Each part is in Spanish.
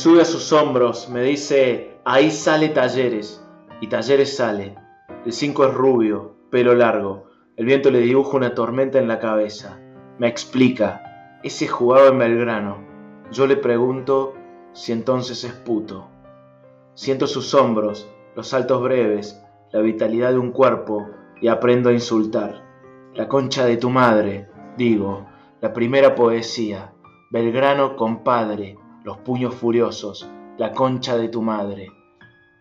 Sube a sus hombros, me dice, ahí sale Talleres. Y Talleres sale. El 5 es rubio, pelo largo. El viento le dibuja una tormenta en la cabeza. Me explica, ese jugaba en Belgrano. Yo le pregunto si entonces es puto. Siento sus hombros, los saltos breves, la vitalidad de un cuerpo y aprendo a insultar. La concha de tu madre, digo, la primera poesía. Belgrano, compadre, los puños furiosos, la concha de tu madre.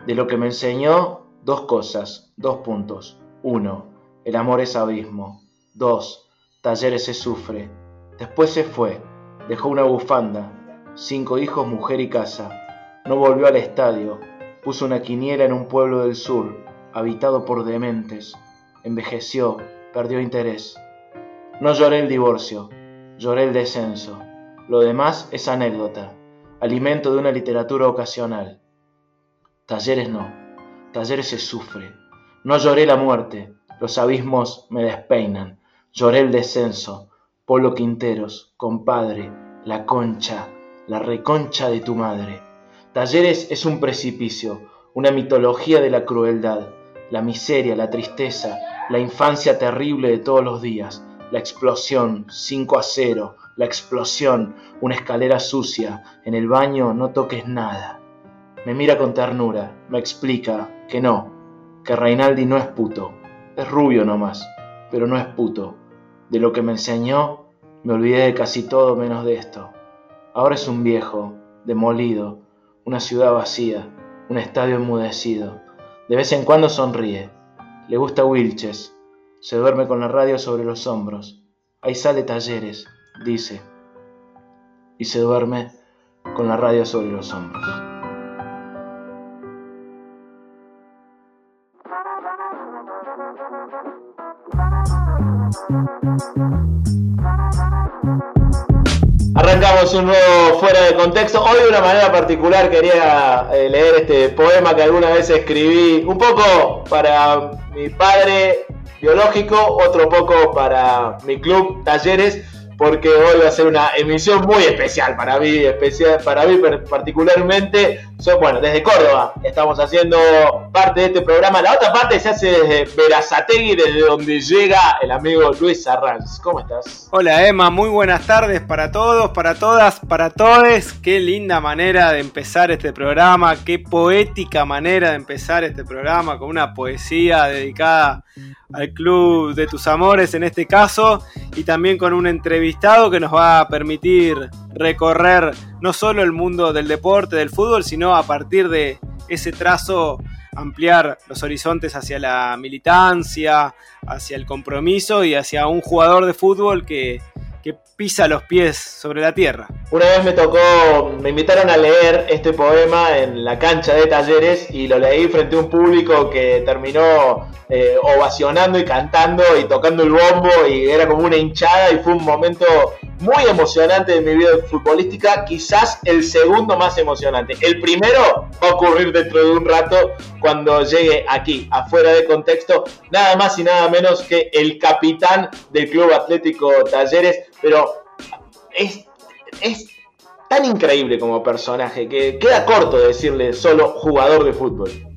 De lo que me enseñó, dos cosas, dos puntos. Uno, el amor es abismo. Dos, talleres se sufre. Después se fue, dejó una bufanda, cinco hijos, mujer y casa. No volvió al estadio, puso una quiniela en un pueblo del sur, habitado por dementes. Envejeció, perdió interés. No lloré el divorcio, lloré el descenso. Lo demás es anécdota, alimento de una literatura ocasional. Talleres no, talleres se sufre. No lloré la muerte, los abismos me despeinan. Lloré el descenso, Polo Quinteros, compadre, la concha, la reconcha de tu madre. Talleres es un precipicio, una mitología de la crueldad, la miseria, la tristeza, la infancia terrible de todos los días, la explosión, 5 a 0, la explosión, una escalera sucia, en el baño no toques nada. Me mira con ternura, me explica que no, que Reinaldi no es puto, es rubio nomás, pero no es puto. De lo que me enseñó, me olvidé de casi todo menos de esto. Ahora es un viejo, demolido, una ciudad vacía, un estadio enmudecido. De vez en cuando sonríe. Le gusta Wilches. Se duerme con la radio sobre los hombros. Ahí sale Talleres, dice. Y se duerme con la radio sobre los hombros. Arrancamos un nuevo fuera de contexto. Hoy de una manera particular quería eh, leer este poema que alguna vez escribí, un poco para mi padre biológico, otro poco para mi club Talleres, porque hoy va a ser una emisión muy especial para mí, especial para mí particularmente. So, bueno, desde Córdoba estamos haciendo parte de este programa. La otra parte se hace desde Verazategui, desde donde llega el amigo Luis Arranz. ¿Cómo estás? Hola Emma, muy buenas tardes para todos, para todas, para todes. Qué linda manera de empezar este programa, qué poética manera de empezar este programa con una poesía dedicada al Club de tus Amores en este caso y también con un entrevistado que nos va a permitir recorrer no solo el mundo del deporte, del fútbol, sino a partir de ese trazo ampliar los horizontes hacia la militancia, hacia el compromiso y hacia un jugador de fútbol que, que pisa los pies sobre la tierra. Una vez me tocó, me invitaron a leer este poema en la cancha de talleres y lo leí frente a un público que terminó eh, ovacionando y cantando y tocando el bombo y era como una hinchada y fue un momento muy emocionante de mi vida futbolística, quizás el segundo más emocionante. El primero va a ocurrir dentro de un rato cuando llegue aquí, afuera de contexto, nada más y nada menos que el capitán del Club Atlético Talleres, pero es, es tan increíble como personaje que queda corto decirle solo jugador de fútbol.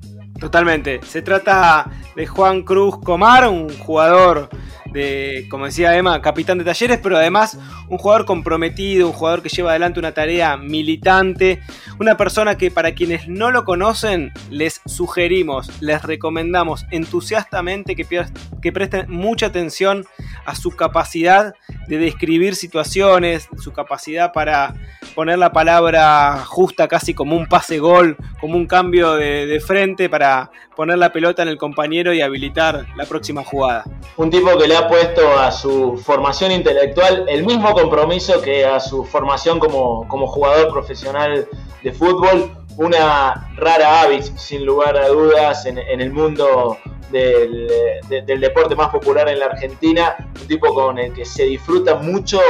Totalmente. Se trata de Juan Cruz Comar, un jugador de, como decía Emma, capitán de talleres, pero además un jugador comprometido, un jugador que lleva adelante una tarea militante, una persona que para quienes no lo conocen les sugerimos, les recomendamos entusiastamente que, presten mucha atención a su capacidad de describir situaciones, su capacidad para poner la palabra justa casi como un pase gol, como un cambio de, frente para poner la pelota en el compañero y habilitar la próxima jugada. Un tipo que le ha puesto a su formación intelectual el mismo compromiso que a su formación como, como jugador profesional de fútbol, una rara avis sin lugar a dudas en, el mundo del, deporte más popular en la Argentina, un tipo con el que se disfruta mucho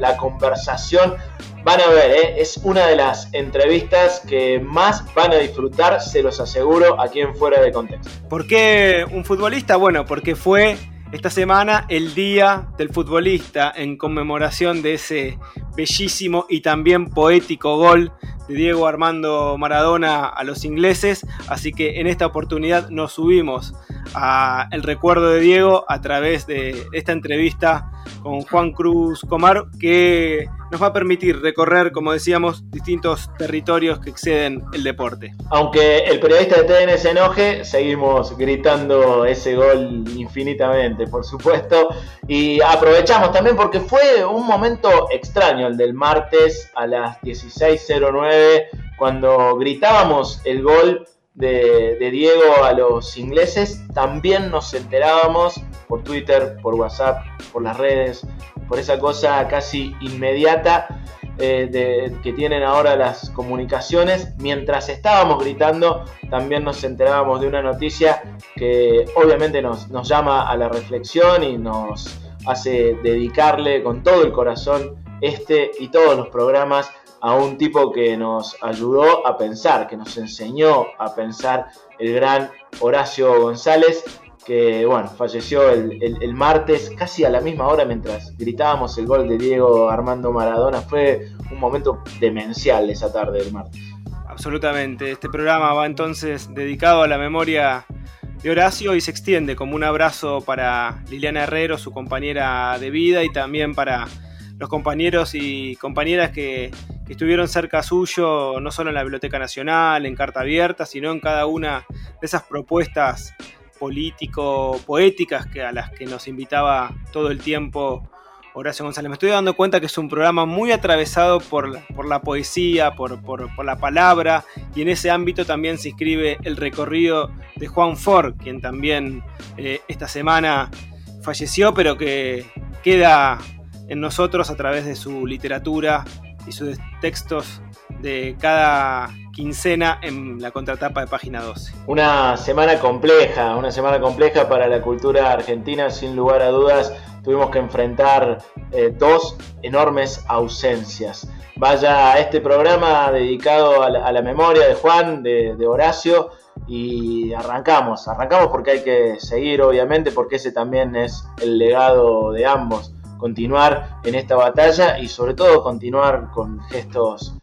la conversación Van a ver, ¿eh? es una de las entrevistas que más van a disfrutar, se los aseguro, aquí en Fuera de Contexto. ¿Por qué un futbolista? Bueno, porque fue esta semana el Día del Futbolista en conmemoración de ese bellísimo y también poético gol de Diego Armando Maradona a los ingleses. Así que en esta oportunidad nos subimos a el recuerdo de Diego a través de esta entrevista con Juan Cruz Comar, que nos va a permitir recorrer, como decíamos, distintos territorios que exceden el deporte. Aunque el periodista de TN se enoje, seguimos gritando ese gol infinitamente, por supuesto. Y aprovechamos también porque fue un momento extraño el del martes a las 16.09, cuando gritábamos el gol de, Diego a los ingleses, también nos enterábamos por Twitter, por WhatsApp, por las redes, por esa cosa casi inmediata eh, que tienen ahora las comunicaciones. Mientras estábamos gritando, también nos enterábamos de una noticia que obviamente nos llama a la reflexión y nos hace dedicarle con todo el corazón este y todos los programas a un tipo que nos ayudó a pensar, que nos enseñó a pensar, el gran Horacio González, que bueno, falleció el, martes casi a la misma hora mientras gritábamos el gol de Diego Armando Maradona. Fue un momento demencial esa tarde del martes. Absolutamente. Este programa va entonces dedicado a la memoria de Horacio y se extiende como un abrazo para Liliana Herrero, su compañera de vida, y también para los compañeros y compañeras que, estuvieron cerca suyo, no solo en la Biblioteca Nacional, en Carta Abierta, sino en cada una de esas propuestas político-poéticas que, a las que nos invitaba todo el tiempo Horacio González. Me estoy dando cuenta que es un programa muy atravesado por, por la poesía, por, la palabra, y en ese ámbito también se inscribe el recorrido de Juan Ford, quien también eh, esta semana falleció, pero que queda en nosotros a través de su literatura y sus textos de cada quincena en la contratapa de página 12. Una semana compleja, una semana compleja para la cultura argentina, sin lugar a dudas. Tuvimos que enfrentar eh, dos enormes ausencias. Vaya a este programa dedicado a la, memoria de Juan, de, de Horacio, y arrancamos, arrancamos porque hay que seguir obviamente, porque ese también es el legado de ambos continuar en esta batalla y sobre todo continuar con gestos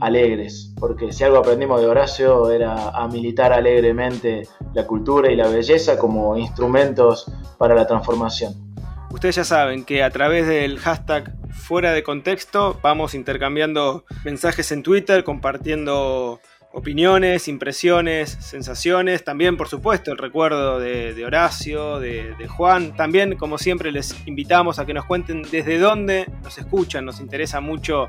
alegres, porque si algo aprendimos de Horacio era a militar alegremente la cultura y la belleza como instrumentos para la transformación. Ustedes ya saben que a través del hashtag fuera de contexto vamos intercambiando mensajes en Twitter, compartiendo opiniones, impresiones, sensaciones, también por supuesto el recuerdo de, Horacio, de, Juan, también como siempre les invitamos a que nos cuenten desde dónde nos escuchan, nos interesa mucho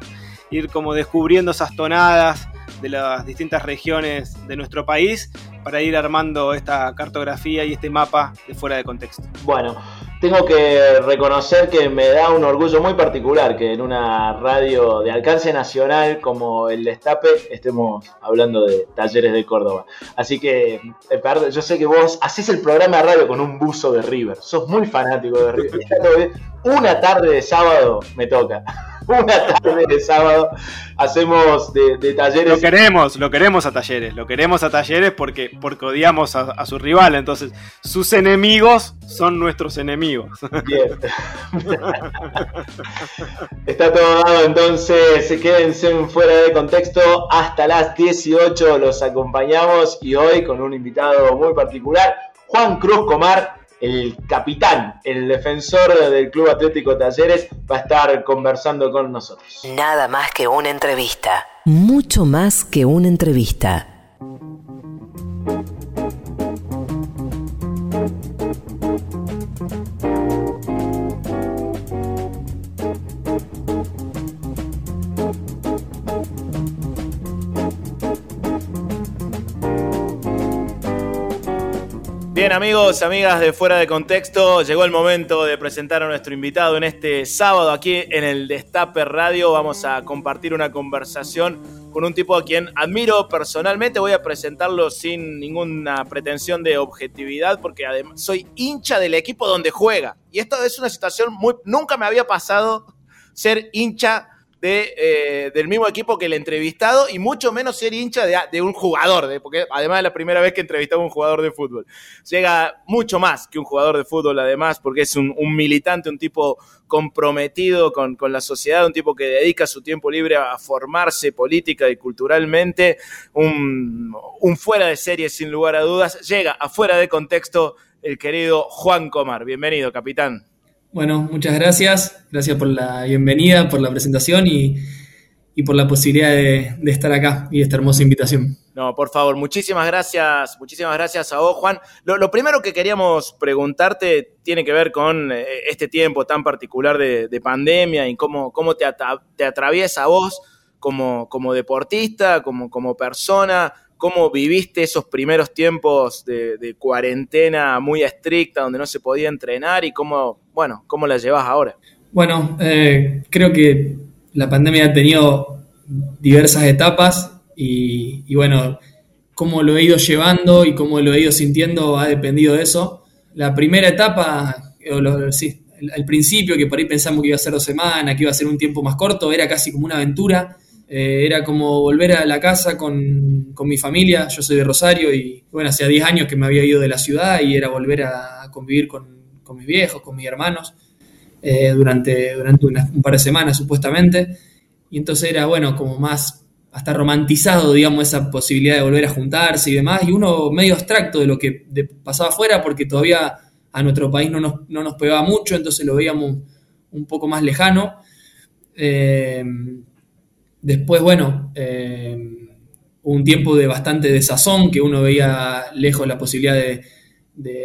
ir como descubriendo esas tonadas de las distintas regiones de nuestro país para ir armando esta cartografía y este mapa de fuera de contexto. Bueno, tengo que reconocer que me da un orgullo muy particular que en una radio de alcance nacional como el Destape estemos hablando de talleres de Córdoba. Así que, eh, yo sé que vos haces el programa de radio con un buzo de River, sos muy fanático de River. Una tarde de sábado me toca. una tarde de sábado hacemos de, talleres. Lo queremos, lo queremos a talleres, lo queremos a talleres porque, porque odiamos a, su rival, entonces sus enemigos son nuestros enemigos. Bien. Está todo dado, entonces quédense fuera de contexto hasta las 18 los acompañamos y hoy con un invitado muy particular, Juan Cruz Comar el capitán, el defensor del Club Atlético Talleres, va a estar conversando con nosotros. Nada más que una entrevista. Mucho más que una entrevista. Bien amigos, amigas de Fuera de Contexto, llegó el momento de presentar a nuestro invitado en este sábado aquí en el Destape Radio. Vamos a compartir una conversación con un tipo a quien admiro personalmente. Voy a presentarlo sin ninguna pretensión de objetividad porque además soy hincha del equipo donde juega. Y esto es una situación muy... Nunca me había pasado ser hincha eh, del mismo equipo que el entrevistado y mucho menos ser hincha de, un jugador, de, porque además es la primera vez que entrevistaba a un jugador de fútbol. Llega mucho más que un jugador de fútbol, además, porque es un, militante, un tipo comprometido con, con, la sociedad, un tipo que dedica su tiempo libre a formarse política y culturalmente, un, un fuera de serie sin lugar a dudas. Llega afuera de contexto el querido Juan Comar. Bienvenido, capitán. Bueno, muchas gracias. Gracias por la bienvenida, por la presentación y, por la posibilidad de, estar acá y esta hermosa invitación. No, por favor, muchísimas gracias, muchísimas gracias a vos, Juan. Lo, primero que queríamos preguntarte tiene que ver con eh, este tiempo tan particular de, pandemia y cómo, cómo te, te atraviesa vos como, como deportista, como, como persona, cómo viviste esos primeros tiempos de, cuarentena muy estricta, donde no se podía entrenar y cómo, bueno, cómo la llevas ahora. Bueno, eh, creo que la pandemia ha tenido diversas etapas y, bueno, cómo lo he ido llevando y cómo lo he ido sintiendo ha dependido de eso. La primera etapa, al principio, que por ahí pensamos que iba a ser dos semanas, que iba a ser un tiempo más corto, era casi como una aventura eh, era como volver a la casa con, mi familia, yo soy de Rosario y bueno, hacía 10 años que me había ido de la ciudad y era volver a convivir con, mis viejos, con mis hermanos, eh, durante, durante un par de semanas supuestamente. Y entonces era, bueno, como más hasta romantizado, digamos, esa posibilidad de volver a juntarse y demás, y uno medio abstracto de lo que pasaba afuera, porque todavía a nuestro país no nos, no nos pegaba mucho, entonces lo veíamos un poco más lejano. Eh, Después, bueno, eh, un tiempo de bastante desazón, que uno veía lejos la posibilidad de,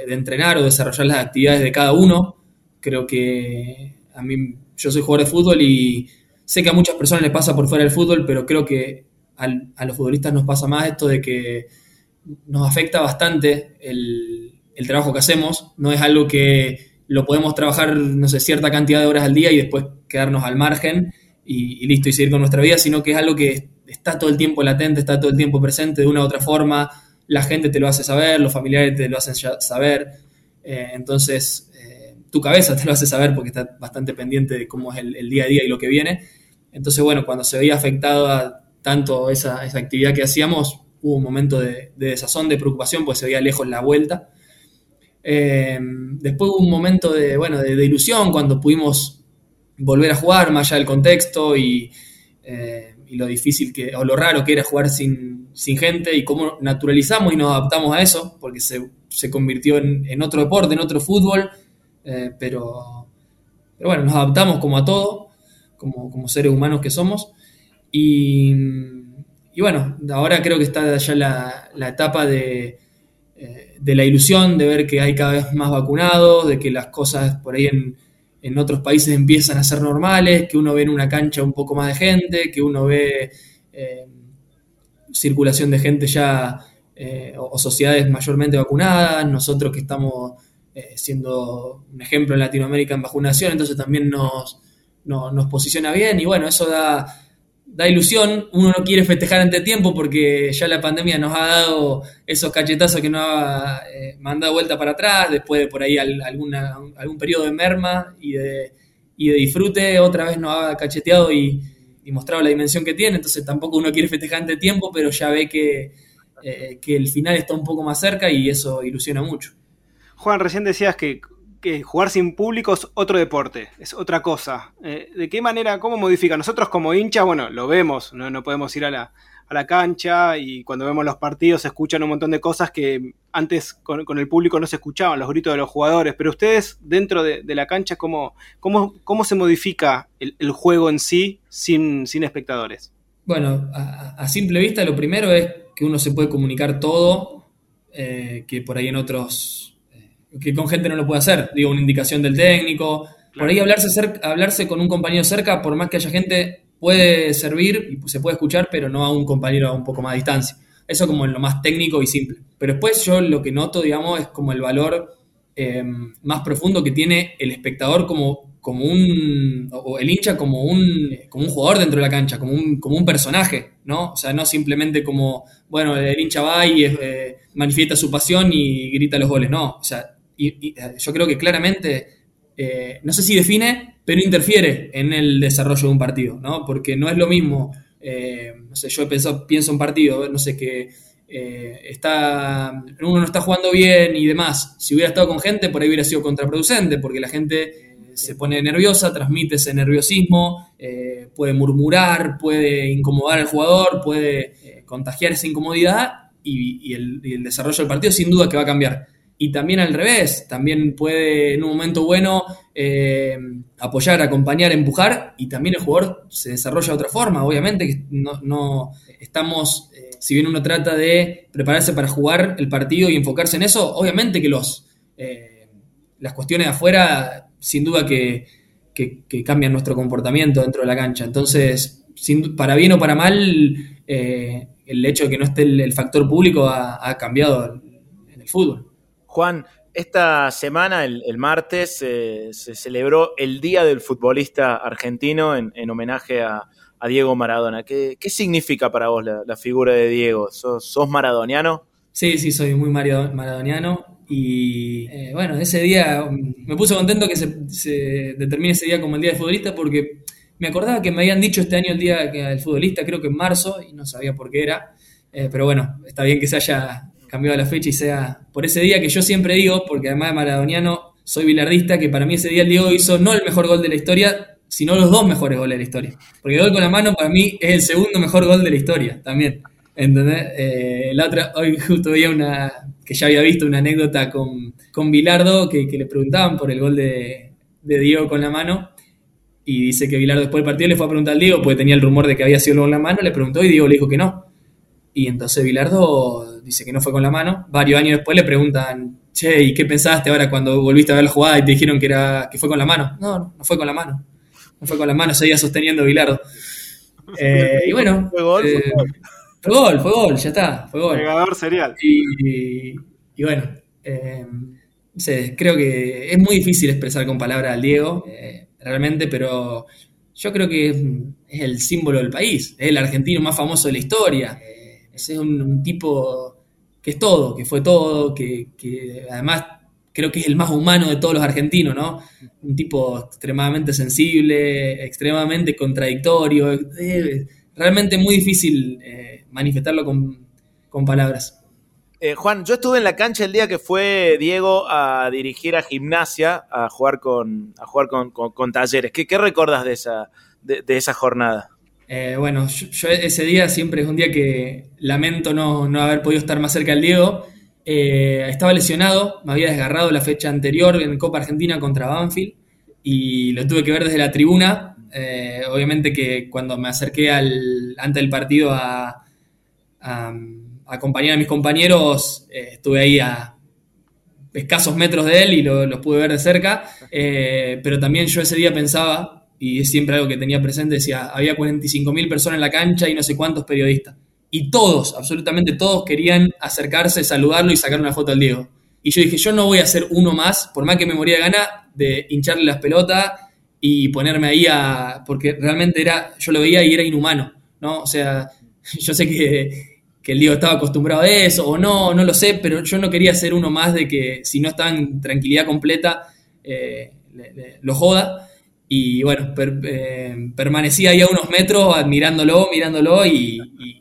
entrenar o desarrollar las actividades de cada uno. Creo que a mí, yo soy jugador de fútbol y sé que a muchas personas les pasa por fuera del fútbol, pero creo que a los futbolistas nos pasa más esto de que nos afecta bastante el, trabajo que hacemos. No es algo que lo podemos trabajar, no sé, cierta cantidad de horas al día y después quedarnos al margen y, listo, y seguir con nuestra vida, sino que es algo que está todo el tiempo latente, está todo el tiempo presente de una u otra forma, la gente te lo hace saber, los familiares te lo hacen saber, eh, entonces eh, tu cabeza te lo hace saber porque está bastante pendiente de cómo es el, día a día y lo que viene. Entonces, bueno, cuando se veía afectada tanto esa, actividad que hacíamos, hubo un momento de, desazón, de preocupación, pues se veía lejos la vuelta. Eh, después hubo un momento de, bueno, de, ilusión cuando pudimos volver a jugar más allá del contexto y, eh, y, lo difícil que, o lo raro que era jugar sin, gente y cómo naturalizamos y nos adaptamos a eso, porque se, se convirtió en, otro deporte, en otro fútbol, eh, pero, pero, bueno, nos adaptamos como a todo, como, como seres humanos que somos. Y, y, bueno, ahora creo que está ya la, la etapa de, eh, de la ilusión, de ver que hay cada vez más vacunados, de que las cosas por ahí en en otros países empiezan a ser normales, que uno ve en una cancha un poco más de gente, que uno ve eh, circulación de gente ya eh, o, sociedades mayormente vacunadas, nosotros que estamos eh, siendo un ejemplo en Latinoamérica en vacunación, entonces también nos, nos posiciona bien y bueno, eso da da ilusión, uno no quiere festejar ante tiempo porque ya la pandemia nos ha dado esos cachetazos que nos ha eh, mandado vuelta para atrás, después de por ahí algún periodo de merma y de, y de disfrute, otra vez nos ha cacheteado y, mostrado la dimensión que tiene, entonces tampoco uno quiere festejar ante tiempo, pero ya ve que, eh, que el final está un poco más cerca y eso ilusiona mucho. Juan, recién decías que que jugar sin público es otro deporte, es otra cosa. Eh, ¿De qué manera, cómo modifica? Nosotros como hinchas, bueno, lo vemos, no, no podemos ir a la, a la, cancha y cuando vemos los partidos se escuchan un montón de cosas que antes con, el público no se escuchaban, los gritos de los jugadores, pero ustedes dentro de, la cancha, ¿cómo, cómo, cómo se modifica el, juego en sí sin, sin espectadores? Bueno, a, simple vista lo primero es que uno se puede comunicar todo, eh, que por ahí en otros que con gente no lo puede hacer. Digo, una indicación del técnico. Por ahí hablarse, hablarse con un compañero cerca, por más que haya gente, puede servir y se puede escuchar, pero no a un compañero a un poco más de distancia. Eso como en lo más técnico y simple. Pero después yo lo que noto, digamos, es como el valor eh, más profundo que tiene el espectador como, como un, o el hincha como un, como un jugador dentro de la cancha, como un, como un personaje, ¿no? O sea, no simplemente como, bueno, el hincha va y eh, manifiesta su pasión y grita los goles, no. O sea, y, yo creo que claramente, eh, no sé si define, pero interfiere en el desarrollo de un partido, ¿no? Porque no es lo mismo, no sé, yo pensado, pienso un partido, no sé, que eh, está, uno no está jugando bien y demás. Si hubiera estado con gente, por ahí hubiera sido contraproducente, porque la gente eh, se pone nerviosa, transmite ese nerviosismo, eh, puede murmurar, puede incomodar al jugador, puede contagiar esa incomodidad y, el, desarrollo del partido sin duda que va a cambiar. Y también al revés, también puede en un momento bueno apoyar, acompañar, empujar y también el jugador se desarrolla de otra forma. Obviamente que no, no estamos si bien uno trata de prepararse para jugar el partido y enfocarse en eso, obviamente que los, eh, las cuestiones de afuera, sin duda que, cambian nuestro comportamiento dentro de la cancha. Entonces, para bien o para mal, eh, el hecho de que no esté el, factor público ha, cambiado en el fútbol. Juan, esta semana, el, martes, eh, se celebró el Día del Futbolista Argentino en homenaje a, Diego Maradona. ¿Qué, significa para vos la, figura de Diego? ¿Sos, maradoniano? Sí, sí, soy muy maradoniano. Y eh, bueno, ese día um, me puse contento que se, determine ese día como el día del futbolista porque me acordaba que me habían dicho este año el día del futbolista, creo que en marzo, y no sabía por qué era. Eh, pero bueno, está bien que se haya cambiado la fecha y sea por ese día que yo siempre digo, porque además de maradoniano soy bilardista, que para mí ese día el Diego hizo no el mejor gol de la historia, sino los dos mejores goles de la historia. Porque el gol con la mano para mí es el segundo mejor gol de la historia también. ¿Entendés? Eh, la otra, hoy justo veía una, que ya había visto una anécdota con, con Bilardo, que, le preguntaban por el gol de, de, Diego con la mano, y dice que Bilardo después del partido le fue a preguntar al Diego, porque tenía el rumor de que había sido el gol con la mano, le preguntó y Diego le dijo que no. Y entonces Bilardo dice que no fue con la mano. Varios años después le preguntan, che, ¿y qué pensaste ahora cuando volviste a ver la jugada y te dijeron que, era, que fue con la mano? No, no fue con la mano no fue con las manos, seguía sosteniendo Bilardo. Eh, y bueno. Fue gol, fue, gol. fue gol, ya está, fue gol. Pegador serial. Y, bueno, eh, creo que es muy difícil expresar con palabras al Diego, eh, realmente, pero yo creo que es, el símbolo del país, es el argentino más famoso de la historia. es un, tipo es todo, que fue todo, que, además creo que es el más humano de todos los argentinos, ¿no? Un tipo extremadamente sensible, extremadamente contradictorio, realmente muy difícil eh, manifestarlo con, palabras. Eh, Juan, yo estuve en la cancha el día que fue Diego a dirigir a gimnasia, a jugar con, a jugar con, talleres. ¿Qué, ¿Qué, de esa, de, esa jornada? Eh, bueno, yo, ese día siempre es un día que lamento no, no haber podido estar más cerca del Diego eh, estaba lesionado, me había desgarrado la fecha anterior en Copa Argentina contra Banfield y lo tuve que ver desde la tribuna. Eh, obviamente que cuando me acerqué al, antes del partido a, acompañar a mis compañeros, estuve ahí a escasos metros de él y los pude ver de cerca, pero también yo ese día pensaba, y es siempre algo que tenía presente, decía, había 45.000 personas en la cancha y no sé cuántos periodistas y todos, absolutamente todos, querían acercarse, saludarlo y sacar una foto al Diego. Y yo dije, yo no voy a ser uno más, por más que me moría de gana, de hincharle las pelotas y ponerme ahí a. porque realmente era. Yo lo veía y era inhumano, ¿no? O sea, yo sé que, que el Diego estaba acostumbrado a eso, o no, no lo sé, pero yo no quería ser uno más de que si no está en tranquilidad completa, eh, lo joda. Y bueno, eh, permanecí ahí a unos metros admirándolo, mirándolo y,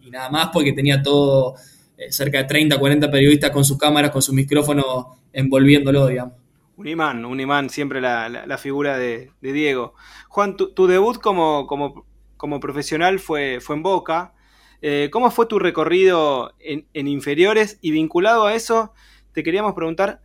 nada más porque tenía todo, eh, cerca de 30, 40 periodistas con sus cámaras, con sus micrófonos envolviéndolo, digamos. Un imán, un imán, siempre la, figura de, Diego. Juan, tu, debut como, como, como, profesional fue, fue en Boca. Eh, ¿Cómo fue tu recorrido en, inferiores? Y vinculado a eso, te queríamos preguntar,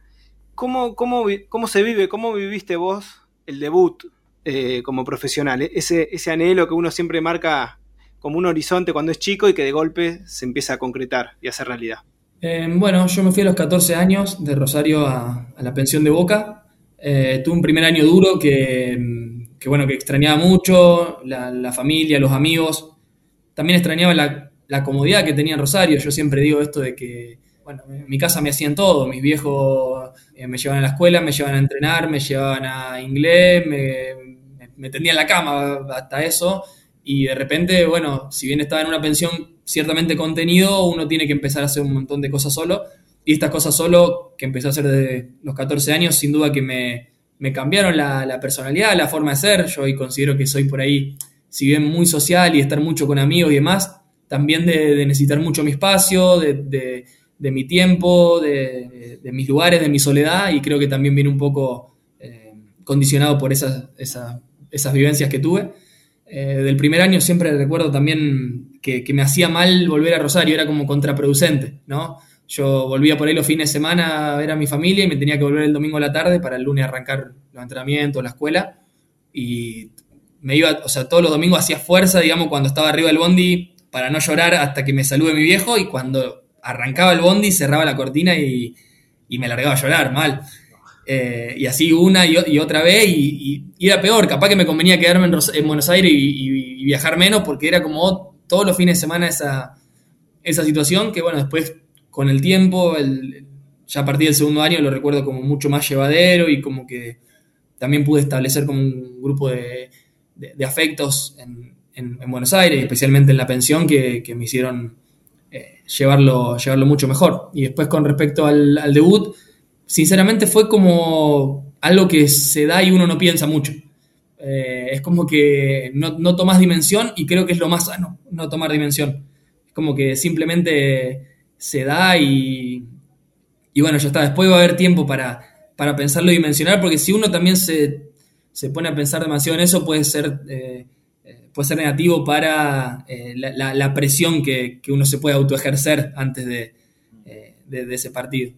¿cómo, cómo, cómo se vive, cómo viviste vos el debut eh, como profesional? Ese, ese anhelo que uno siempre marca como un horizonte cuando es chico y que de golpe se empieza a concretar y a hacer realidad. Eh, bueno, yo me fui a los 14 años de Rosario a, la pensión de Boca. Eh, tuve un primer año duro que, bueno, que extrañaba mucho, la, familia, los amigos. También extrañaba la, la comodidad que tenía en Rosario. Yo siempre digo esto de que, bueno, en mi casa me hacían todo. Mis viejos eh, me llevaban a la escuela, me llevaban a entrenar, me llevaban a inglés, me, me, tendían la cama hasta eso. Y de repente, bueno, si bien estaba en una pensión ciertamente contenido, uno tiene que empezar a hacer un montón de cosas solo. Y estas cosas solo, que empecé a hacer desde los 14 años, sin duda que me, me cambiaron la, personalidad, la forma de ser. Yo hoy considero que soy por ahí, si bien muy social y estar mucho con amigos y demás, también de, necesitar mucho mi espacio, de, de, mi tiempo, de, mis lugares, de mi soledad, y creo que también viene un poco eh, condicionado por esas, esas, vivencias que tuve. Eh, del primer año siempre recuerdo también que, que, me hacía mal volver a Rosario, era como contraproducente, ¿no? Yo volvía por ahí los fines de semana a ver a mi familia y me tenía que volver el domingo a la tarde para el lunes arrancar los entrenamientos, la escuela. Y me iba, o sea, todos los domingos hacía fuerza, digamos, cuando estaba arriba del bondi para no llorar hasta que me salude mi viejo y cuando arrancaba el bondi cerraba la cortina y, me largaba a llorar mal. Eh, y así una y, otra vez y, era peor, capaz que me convenía quedarme en, Buenos Aires y, viajar menos porque era como todos los fines de semana esa, esa situación que bueno, después con el tiempo, ya a partir del segundo año lo recuerdo como mucho más llevadero y como que también pude establecer como un grupo de, afectos en, Buenos Aires, especialmente en la pensión, que, me hicieron eh, llevarlo, llevarlo mucho mejor. Y después con respecto al, debut, sinceramente fue como algo que se da y uno no piensa mucho. Eh, es como que no, tomas dimensión y creo que es lo más sano, no tomar dimensión. Es como que simplemente se da y, bueno, ya está. Después va a haber tiempo para, para pensarlo y dimensionar, porque si uno también se, se pone a pensar demasiado en eso, puede ser, eh, eh, puede ser negativo para la, la, presión que, que, uno se puede autoejercer antes de, de, ese partido.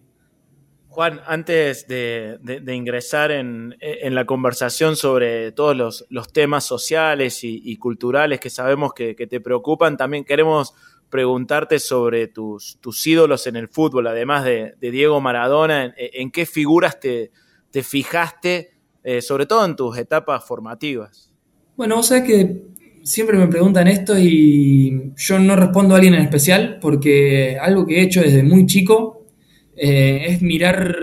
Juan, antes de, ingresar en, la conversación sobre todos los, temas sociales y, culturales que sabemos que, te preocupan, también queremos preguntarte sobre tus, ídolos en el fútbol, además de, Diego Maradona, en, qué figuras te, te fijaste, eh, sobre todo en tus etapas formativas. Bueno, vos sabés que siempre me preguntan esto y yo no respondo a alguien en especial porque algo que he hecho desde muy chico eh, es mirar,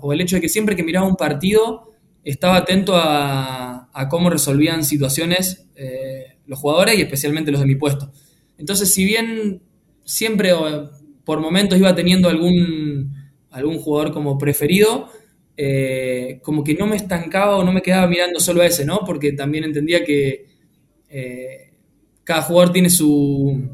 o el hecho de que siempre que miraba un partido estaba atento a, cómo resolvían situaciones eh, los jugadores y especialmente los de mi puesto. Entonces, si bien siempre por momentos iba teniendo algún, algún jugador como preferido, eh, como que no me estancaba o no me quedaba mirando solo a ese, ¿no? Porque también entendía que eh, cada jugador tiene su,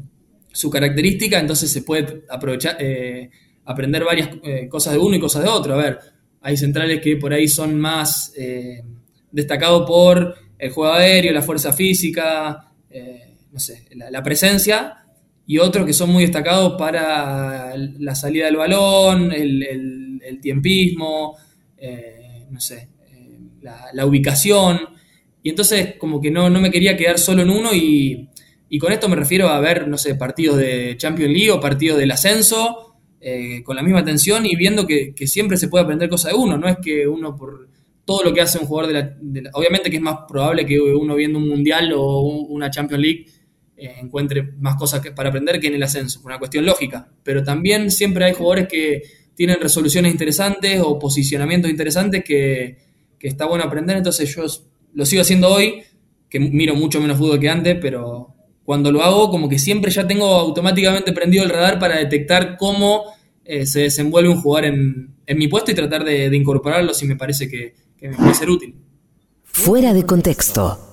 su, característica, entonces se puede aprovechar, eh, aprender varias cosas de uno y cosas de otro. A ver, hay centrales que por ahí son más destacados por el juego aéreo, la fuerza física, no sé, la, presencia, y otros que son muy destacados para la salida del balón, el, tiempismo, eh, no sé, eh, la, ubicación. Y entonces como que no, no, me quería quedar solo en uno y, con esto me refiero a ver, no sé, partidos de Champions League o partidos del ascenso, eh, con la misma atención y viendo que, siempre se puede aprender cosas de uno, no es que uno por todo lo que hace un jugador de la, Obviamente que es más probable que uno viendo un Mundial o una Champions League eh, encuentre más cosas para aprender que en el ascenso, por una cuestión lógica. Pero también siempre hay jugadores que tienen resoluciones interesantes o posicionamientos interesantes que, está bueno aprender, entonces yo lo sigo haciendo hoy, que miro mucho menos fútbol que antes, pero cuando lo hago como que siempre ya tengo automáticamente prendido el radar para detectar cómo eh, se desenvuelve un jugador en, mi puesto y tratar de, incorporarlo si me parece que, que me puede ser útil. Fuera de contexto.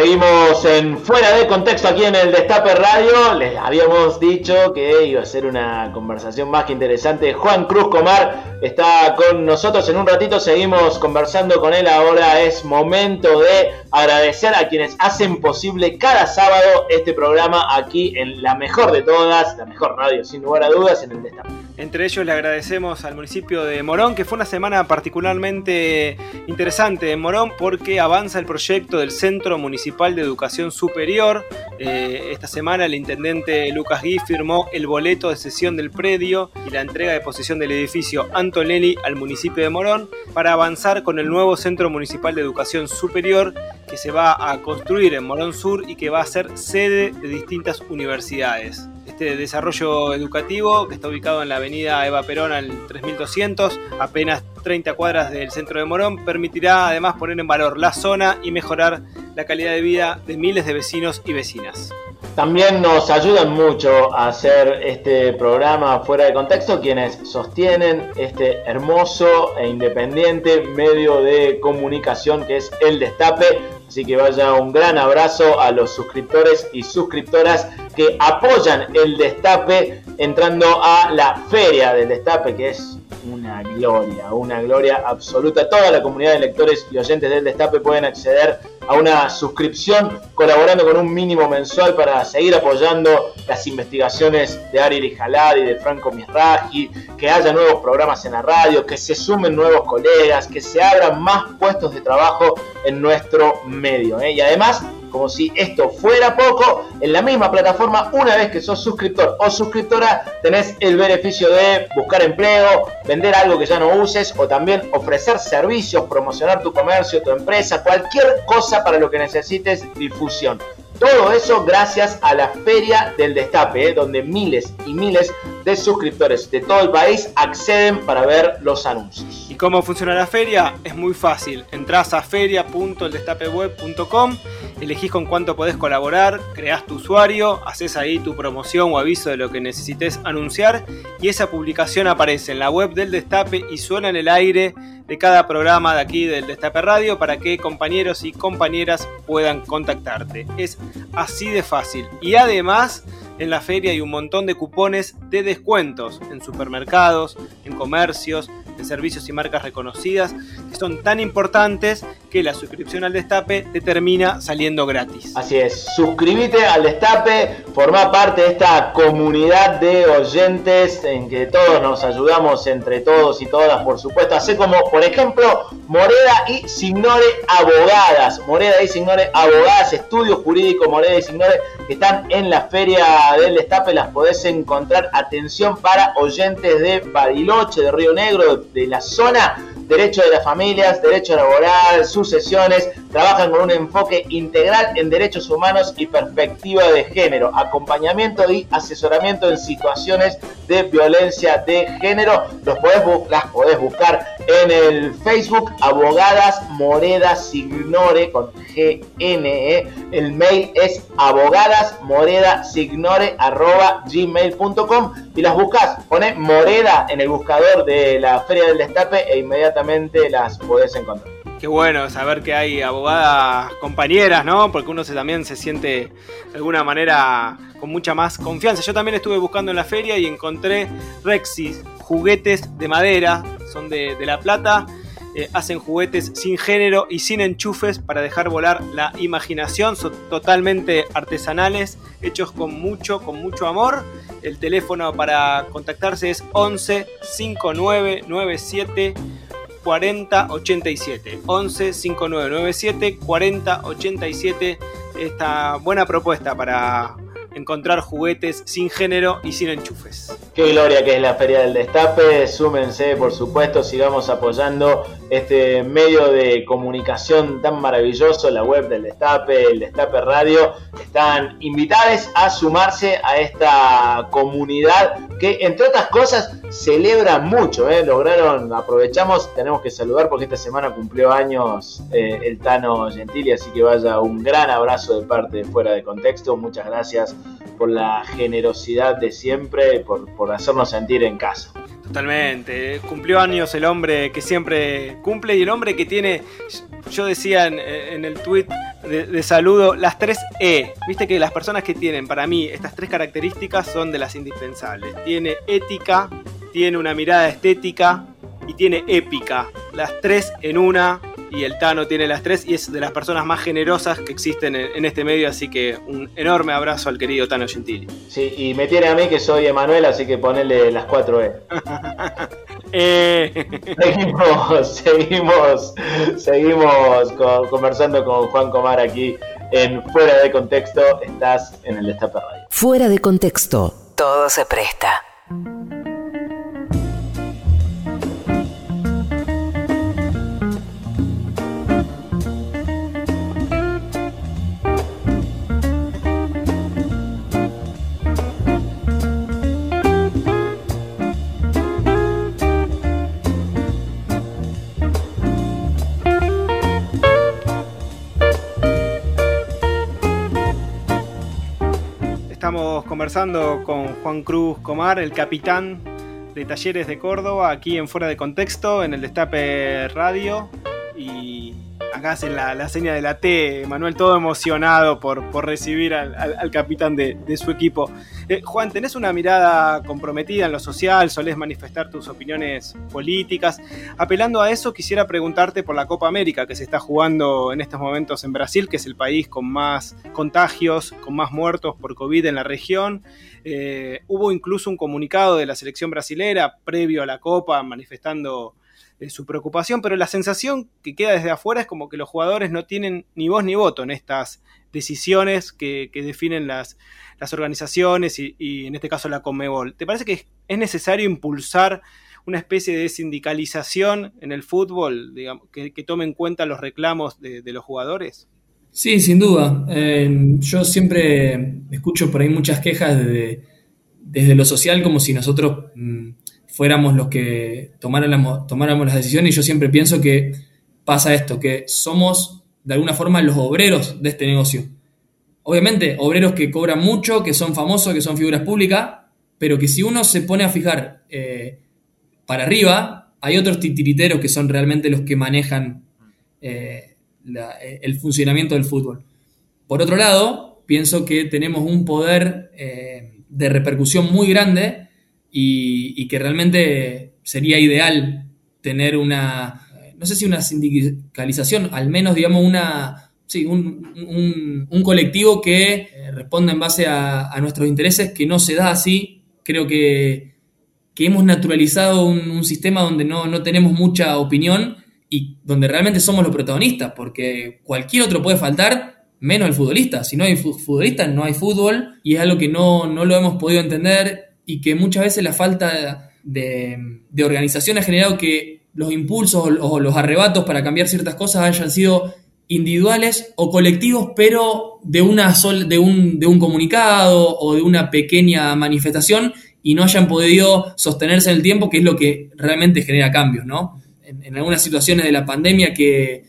Seguimos en Fuera de Contexto aquí en el Destape Radio. Les habíamos dicho que iba a ser una conversación más que interesante. Juan Cruz Comar está con nosotros en un ratito. Seguimos conversando con él. Ahora es momento de agradecer a quienes hacen posible cada sábado este programa aquí en la mejor de todas, la mejor radio sin lugar a dudas en el Destape. Entre ellos le agradecemos al municipio de Morón, que fue una semana particularmente interesante en Morón porque avanza el proyecto del Centro Municipal de Educación Superior. Eh, esta semana el intendente Lucas Gui firmó el boleto de sesión del predio y la entrega de posesión del edificio Antonelli al municipio de Morón para avanzar con el nuevo Centro Municipal de Educación Superior que se va a construir en Morón Sur y que va a ser sede de distintas universidades. Este desarrollo educativo, que está ubicado en la avenida Eva Perón al 3200, apenas 30 cuadras del centro de Morón, permitirá además poner en valor la zona y mejorar la calidad de vida de miles de vecinos y vecinas. También nos ayudan mucho a hacer este programa fuera de contexto quienes sostienen este hermoso e independiente medio de comunicación que es el Destape. Así que vaya un gran abrazo a los suscriptores y suscriptoras que apoyan el Destape entrando a la feria del Destape que es una gloria, una gloria absoluta. Toda la comunidad de lectores y oyentes del Destape pueden acceder a una suscripción colaborando con un mínimo mensual para seguir apoyando las investigaciones de Ari Jalad y de Franco Misraji, que haya nuevos programas en la radio, que se sumen nuevos colegas, que se abran más puestos de trabajo en nuestro medio. ¿eh? Y además, como si esto fuera poco, en la misma plataforma, una vez que sos suscriptor o suscriptora, tenés el beneficio de buscar empleo, vender algo que ya no uses o también ofrecer servicios, promocionar tu comercio, tu empresa, cualquier cosa para lo que necesites difusión. Todo eso gracias a la Feria del Destape, ¿eh? donde miles y miles de suscriptores de todo el país acceden para ver los anuncios. ¿Y cómo funciona la feria? Es muy fácil. Entrás a feria.eldestapeweb.com, elegís con cuánto podés colaborar, creás tu usuario, haces ahí tu promoción o aviso de lo que necesites anunciar y esa publicación aparece en la web del Destape y suena en el aire de cada programa de aquí del Destape Radio para que compañeros y compañeras puedan contactarte. Es así de fácil. Y además en la feria hay un montón de cupones de descuentos en supermercados, en comercios, en servicios y marcas reconocidas que son tan importantes que la suscripción al Destape te termina saliendo gratis. Así es, suscríbete al Destape, forma parte de esta comunidad de oyentes en que todos nos ayudamos entre todos y todas, por supuesto. Así como, por ejemplo, Moreda y Signore Abogadas. Moreda y Signore Abogadas, estudio jurídico Moreda y Signore, que están en la feria del Destape. Las podés encontrar. Atención para oyentes de Bariloche, de Río Negro, de la zona derecho de las familias, derecho laboral, sucesiones, trabajan con un enfoque integral en derechos humanos y perspectiva de género, acompañamiento y asesoramiento en situaciones de violencia de género. Los podés, las podés buscar en el Facebook Abogadas Moreda Signore con GNE. El mail es abogadasmoredasignore arroba gmail.com y las buscas, pone Moreda en el buscador de la Feria del Destape e inmediatamente las podés encontrar. Qué bueno saber que hay abogadas compañeras, ¿no? Porque uno se, también se siente de alguna manera con mucha más confianza. Yo también estuve buscando en la feria y encontré Rexis, juguetes de madera, son de, La Plata. Eh, hacen juguetes sin género y sin enchufes para dejar volar la imaginación. Son totalmente artesanales, hechos con mucho, con mucho amor. El teléfono para contactarse es 11 5997 4087. 11 5997 4087. Esta buena propuesta para encontrar juguetes sin género y sin enchufes. Qué gloria que es la Feria del Destape. Súmense, por supuesto, sigamos apoyando este medio de comunicación tan maravilloso, la web del Destape, el Destape Radio. Están invitados a sumarse a esta comunidad que, entre otras cosas, celebra mucho. ¿eh? Lograron, aprovechamos, tenemos que saludar porque esta semana cumplió años eh, el Tano Gentili, así que vaya un gran abrazo de parte de Fuera de Contexto. Muchas gracias por la generosidad de siempre, por, por hacernos sentir en casa. Totalmente. Cumplió años el hombre que siempre cumple y el hombre que tiene, yo decía en, el tweet de, de, saludo, las tres E. Viste que las personas que tienen, para mí, estas tres características son de las indispensables. Tiene ética, tiene una mirada estética y tiene épica. Las tres en una y el Tano tiene las tres y es de las personas más generosas que existen en, este medio, así que un enorme abrazo al querido Tano Gentili. Sí, y me tiene a mí que soy Emanuel, así que ponele las cuatro E. eh. Seguimos, seguimos, seguimos conversando con Juan Comar aquí en Fuera de Contexto, estás en el Destape Radio. Fuera de Contexto, todo se presta. Conversando con Juan Cruz Comar, el capitán de Talleres de Córdoba, aquí en Fuera de Contexto, en el Destape Radio. Y acá la, la seña de la T, Manuel, todo emocionado por, por recibir al, capitán de, su equipo. Eh, Juan, tenés una mirada comprometida en lo social, solés manifestar tus opiniones políticas. Apelando a eso, quisiera preguntarte por la Copa América que se está jugando en estos momentos en Brasil, que es el país con más contagios, con más muertos por COVID en la región. Eh, hubo incluso un comunicado de la selección brasilera previo a la Copa manifestando su preocupación, pero la sensación que queda desde afuera es como que los jugadores no tienen ni voz ni voto en estas decisiones que, definen las, las organizaciones y, en este caso la Conmebol. ¿Te parece que es necesario impulsar una especie de sindicalización en el fútbol, digamos, que, tome en cuenta los reclamos de, los jugadores? Sí, sin duda. Eh, yo siempre escucho por ahí muchas quejas desde lo social como si nosotros mm, fuéramos los que tomáramos, las decisiones y yo siempre pienso que pasa esto, que somos de alguna forma los obreros de este negocio. Obviamente, obreros que cobran mucho, que son famosos, que son figuras públicas, pero que si uno se pone a fijar eh, para arriba, hay otros titiriteros que son realmente los que manejan eh, el funcionamiento del fútbol. Por otro lado, pienso que tenemos un poder eh, de repercusión muy grande y, que realmente sería ideal tener una, no sé si una sindicalización, al menos digamos una, sí, un, un, colectivo que eh, responda en base a, nuestros intereses, que no se da así. Creo que, que hemos naturalizado un, sistema donde no, no, tenemos mucha opinión y donde realmente somos los protagonistas, porque cualquier otro puede faltar, menos el futbolista. Si no hay futbolistas, no hay fútbol y es algo que no, no lo hemos podido entender y que muchas veces la falta de, organización ha generado que los impulsos o los arrebatos para cambiar ciertas cosas hayan sido individuales o colectivos, pero de, una sol, de, un, de un comunicado o de una pequeña manifestación y no hayan podido sostenerse en el tiempo, que es lo que realmente genera cambios, ¿no? En, algunas situaciones de la pandemia que,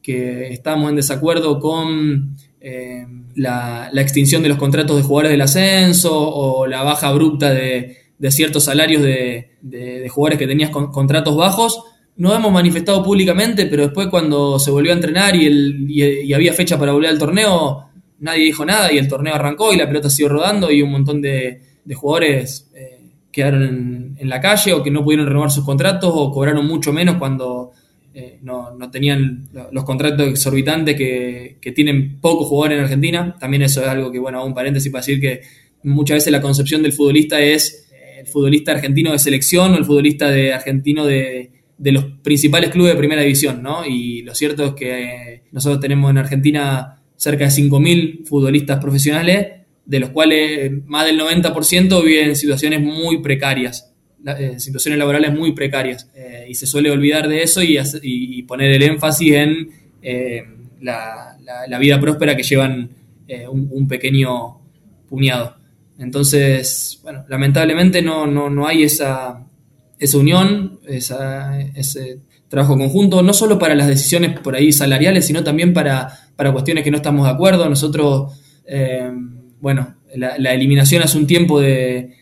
que estamos en desacuerdo con eh, la, extinción de los contratos de jugadores del ascenso o la baja abrupta de, ciertos salarios de, jugadores que tenían contratos bajos, no hemos manifestado públicamente, pero después cuando se volvió a entrenar y, había fecha para volver al torneo, nadie dijo nada y el torneo arrancó y la pelota siguió rodando y un montón de, jugadores eh, quedaron en, en, la calle o que no pudieron renovar sus contratos o cobraron mucho menos cuando eh, no, tenían los contratos exorbitantes que, tienen pocos jugadores en Argentina. También eso es algo que, bueno, hago un paréntesis para decir que muchas veces la concepción del futbolista es eh, el futbolista argentino de selección o el futbolista de argentino de, de los principales clubes de primera división, ¿no? Y lo cierto es que nosotros tenemos en Argentina cerca de 5.000 futbolistas profesionales, de los cuales más del 90% viven en situaciones muy precarias, eh, situaciones laborales muy precarias. Eh, y se suele olvidar de eso y, poner el énfasis en eh, la, vida próspera que llevan un, pequeño puñado. Entonces, bueno, lamentablemente no, no hay esa, esa unión, ese trabajo conjunto, no solo para las decisiones por ahí salariales, sino también para, para cuestiones que no estamos de acuerdo. Nosotros, bueno, la, eliminación hace un tiempo del,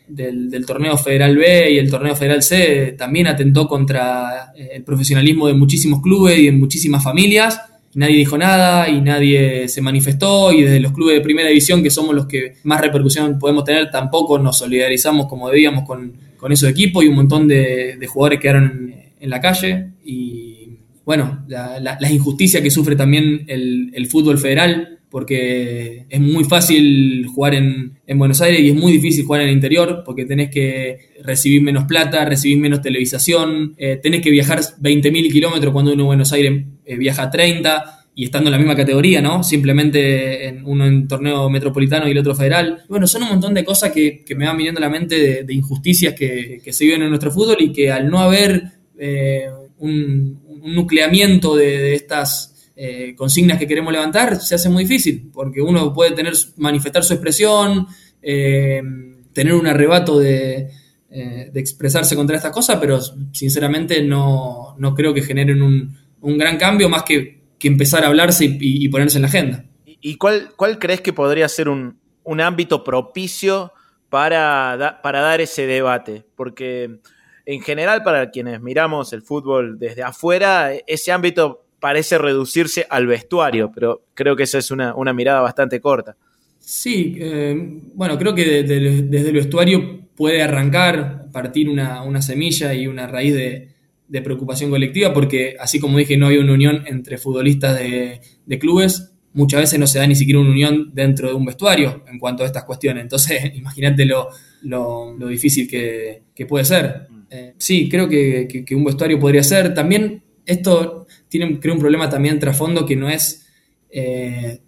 torneo Federal B y el torneo Federal C también atentó contra eh, el profesionalismo de muchísimos clubes y de muchísimas familias. Nadie dijo nada y nadie se manifestó y desde los clubes de primera división, que somos los que más repercusión podemos tener, tampoco nos solidarizamos como debíamos con, con esos equipos y un montón de, jugadores quedaron en, la calle. Y bueno, las injusticias que sufre también el, fútbol federal, porque es muy fácil jugar en, Buenos Aires y es muy difícil jugar en el interior, porque tenés que recibir menos plata, recibir menos televisación, eh, tenés que viajar 20.000 kilómetros cuando uno en Buenos Aires eh, viaja 30 y estando en la misma categoría, ¿no? Simplemente en, uno en torneo metropolitano y el otro federal. Bueno, son un montón de cosas que, me van viniendo a la mente de, injusticias que, se viven en nuestro fútbol y que al no haber eh, un, nucleamiento de, estas eh, consignas que queremos levantar, se hace muy difícil, porque uno puede tener, manifestar su expresión, eh, tener un arrebato de, expresarse contra estas cosas, pero sinceramente no, creo que generen un, un gran cambio más que que empezar a hablarse y, ponerse en la agenda. ¿Y cuál, cuál crees que podría ser un, ámbito propicio para, para dar ese debate? Porque en general, para quienes miramos el fútbol desde afuera, ese ámbito parece reducirse al vestuario, pero creo que esa es una, mirada bastante corta. Sí, eh, bueno, creo que desde el vestuario puede arrancar, partir una, una semilla y una raíz de, de preocupación colectiva, porque así como dije, no hay una unión entre futbolistas de, clubes, muchas veces no se da ni siquiera una unión dentro de un vestuario en cuanto a estas cuestiones. Entonces, imagínate lo, lo, difícil que, puede ser. Eh, sí, creo que, un vestuario podría ser. También esto tiene, creo, un problema también trasfondo que no es eh,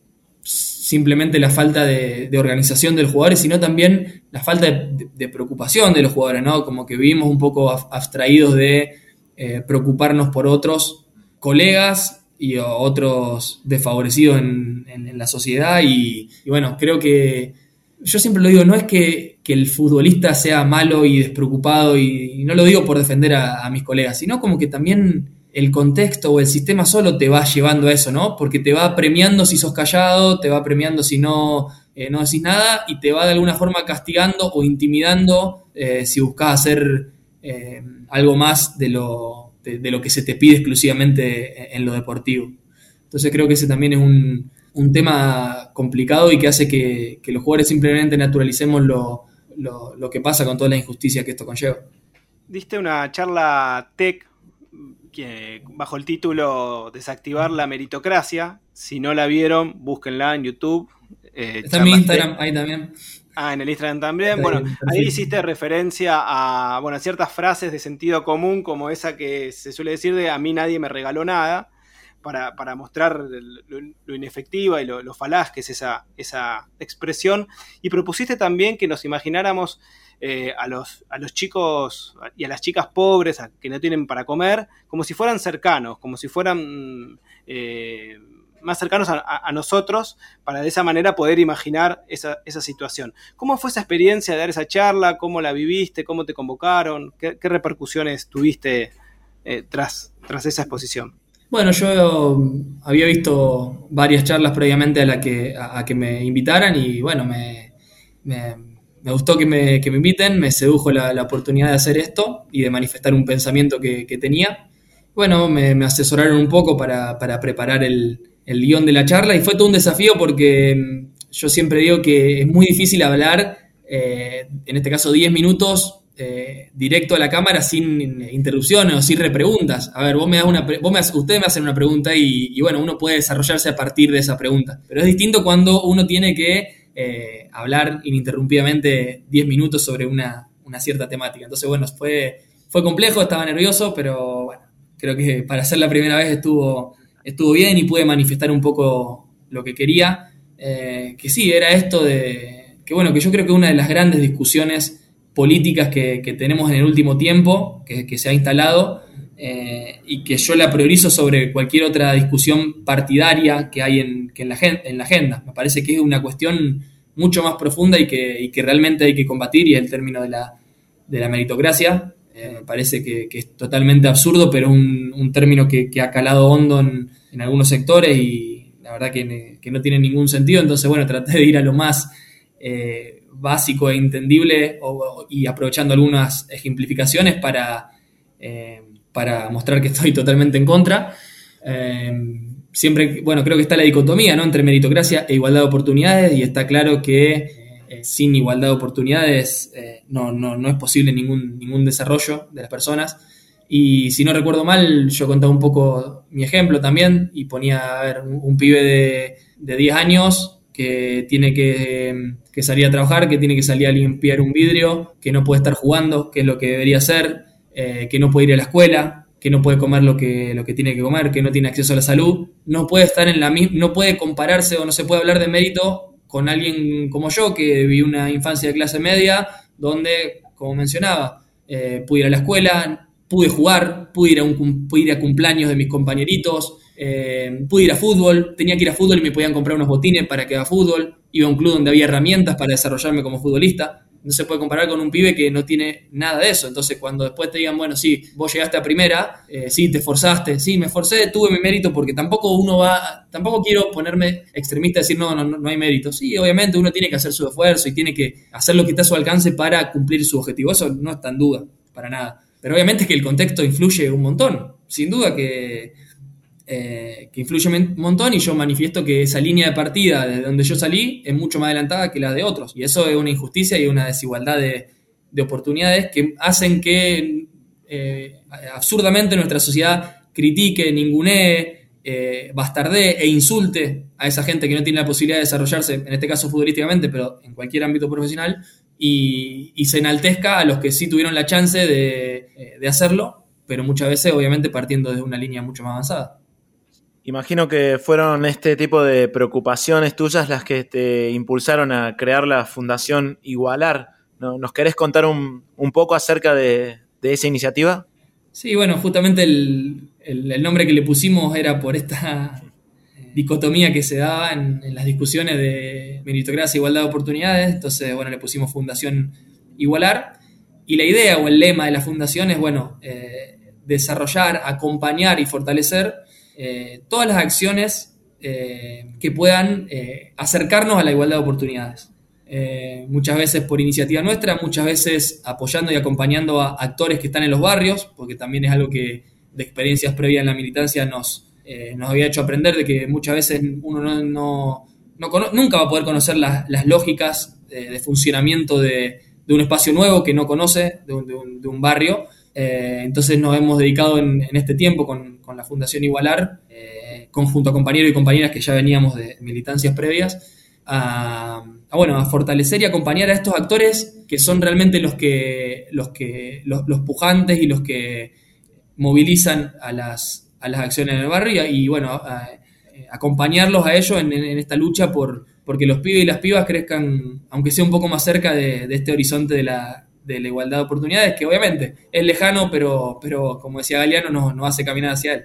simplemente la falta de, organización de los jugadores, sino también la falta de, preocupación de los jugadores, ¿no? Como que vivimos un poco abstraídos de eh, preocuparnos por otros colegas y otros desfavorecidos en, la sociedad. Y, bueno, creo que yo siempre lo digo, no es que, el futbolista sea malo y despreocupado, y, no lo digo por defender a, mis colegas, sino como que también el contexto o el sistema solo te va llevando a eso, ¿no? Porque te va premiando si sos callado, te va premiando si no, eh, no decís nada y te va de alguna forma castigando o intimidando eh, si buscas hacer algo más de lo, de, lo que se te pide exclusivamente en lo deportivo. Entonces creo que ese también es un, un tema complicado y que hace que, los jugadores simplemente naturalicemos lo, lo, que pasa con toda la injusticia que esto conlleva. Diste una charla tech que, bajo el título Desactivar la meritocracia. Si no la vieron, búsquenla en YouTube. Eh, Está en mi Instagram ahí también. Ah, en el Instagram también. Bueno, ahí hiciste referencia a, bueno, ciertas frases de sentido común, como esa que se suele decir de a mí nadie me regaló nada, para, mostrar lo, inefectiva y lo, falaz que es esa, esa expresión. Y propusiste también que nos imagináramos eh, a, los, a los chicos y a las chicas pobres que no tienen para comer como si fueran cercanos, como si fueran... Eh, más cercanos a, nosotros para de esa manera poder imaginar esa, situación. ¿Cómo fue esa experiencia de dar esa charla? ¿Cómo la viviste? ¿Cómo te convocaron? ¿Qué, repercusiones tuviste eh, tras, tras esa exposición? Bueno, yo había visto varias charlas previamente a la que, a, que me invitaran y bueno, me, gustó que me, inviten, me sedujo la, oportunidad de hacer esto y de manifestar un pensamiento que, tenía. Bueno, me, asesoraron un poco para preparar el, el guion de la charla y fue todo un desafío porque mm, yo siempre digo que es muy difícil hablar, eh, en este caso 10 minutos, eh, directo a la cámara sin interrupciones o sin repreguntas. A ver, vos me das una, vos me, ustedes me hacen una pregunta y, bueno, uno puede desarrollarse a partir de esa pregunta. Pero es distinto cuando uno tiene que eh, hablar ininterrumpidamente 10 minutos sobre una, una, cierta temática. Entonces, bueno, fue, fue complejo, estaba nervioso, pero bueno, creo que para ser la primera vez estuvo, estuvo bien y pude manifestar un poco lo que quería. Eh, que sí, era esto de, que bueno, que yo creo que una de las grandes discusiones políticas que, tenemos en el último tiempo, que, se ha instalado, eh, y que yo la priorizo sobre cualquier otra discusión partidaria que hay en, la, en la agenda. Me parece que es una cuestión mucho más profunda y que, realmente hay que combatir, y el término de la, de la meritocracia. Eh, me parece que, es totalmente absurdo, pero un, término que, ha calado hondo en, algunos sectores y la verdad que, no tiene ningún sentido. Entonces, bueno, traté de ir a lo más eh, básico e entendible y aprovechando algunas ejemplificaciones para, para mostrar que estoy totalmente en contra. siempre, bueno, creo que está la dicotomía ¿no? entre meritocracia e igualdad de oportunidades y está claro que eh, sin igualdad de oportunidades eh, no, no, es posible ningún, ningún desarrollo de las personas. Y si no recuerdo mal, yo contaba un poco mi ejemplo también y ponía a ver, un, pibe de, de, 10 años que tiene que, salir a trabajar, que tiene que salir a limpiar un vidrio, que no puede estar jugando, que es lo que debería hacer, eh, que no puede ir a la escuela, que no puede comer lo que, lo que tiene que comer, que no tiene acceso a la salud, no puede estar en la no puede compararse o no se puede hablar de mérito con alguien como yo, que viví una infancia de clase media, donde, como mencionaba, eh, pude ir a la escuela, pude jugar, pude ir a, un, pude ir a cumpleaños de mis compañeritos, eh, pude ir a fútbol, tenía que ir a fútbol y me podían comprar unos botines para que haga fútbol, iba a un club donde había herramientas para desarrollarme como futbolista no se puede comparar con un pibe que no tiene nada de eso. Entonces, cuando después te digan, bueno, sí, vos llegaste a primera, eh, sí, te esforzaste, sí, me esforcé, tuve mi mérito, porque tampoco uno va, tampoco quiero ponerme extremista y decir, no, no, no hay mérito. Sí, obviamente uno tiene que hacer su esfuerzo y tiene que hacer lo que está a su alcance para cumplir su objetivo. Eso no está en duda, para nada. Pero obviamente que el contexto influye un montón. Sin duda que eh, que influye un montón y yo manifiesto que esa línea de partida de donde yo salí es mucho más adelantada que la de otros. Y eso es una injusticia y una desigualdad de, oportunidades que hacen que eh, absurdamente nuestra sociedad critique, ningunee, eh, bastardee e insulte a esa gente que no tiene la posibilidad de desarrollarse, en este caso futbolísticamente, pero en cualquier ámbito profesional, y, se enaltezca a los que sí tuvieron la chance de, de hacerlo, pero muchas veces obviamente partiendo de una línea mucho más avanzada. Imagino que fueron este tipo de preocupaciones tuyas las que te impulsaron a crear la Fundación Igualar. ¿Nos querés contar un, poco acerca de, esa iniciativa? Sí, bueno, justamente el, nombre que le pusimos era por esta dicotomía que se daba en, las discusiones de meritocracia igualdad de oportunidades. Entonces, bueno, le pusimos Fundación Igualar. Y la idea o el lema de la fundación es, bueno, eh, desarrollar, acompañar y fortalecer eh, todas las acciones eh, que puedan eh, acercarnos a la igualdad de oportunidades. muchas veces por iniciativa nuestra, muchas veces apoyando y acompañando a actores que están en los barrios, porque también es algo que de experiencias previas en la militancia nos, nos había hecho aprender de que muchas veces uno no, nunca va a poder conocer las, lógicas de, funcionamiento de, un espacio nuevo que no conoce, de un barrio, eh, entonces nos hemos dedicado en, este tiempo con, la Fundación Igualar, eh, conjunto a compañeros y compañeras que ya veníamos de militancias previas, a, bueno, a fortalecer y acompañar a estos actores que son realmente los que los, que, los, pujantes y los que movilizan a las, a las acciones en el barrio y, bueno, acompañarlos a ellos en, esta lucha por porque los pibes y las pibas crezcan, aunque sea un poco más cerca de este horizonte de la, de la igualdad de oportunidades, que obviamente es lejano, pero, pero como decía Galeano, nos, hace caminar hacia él.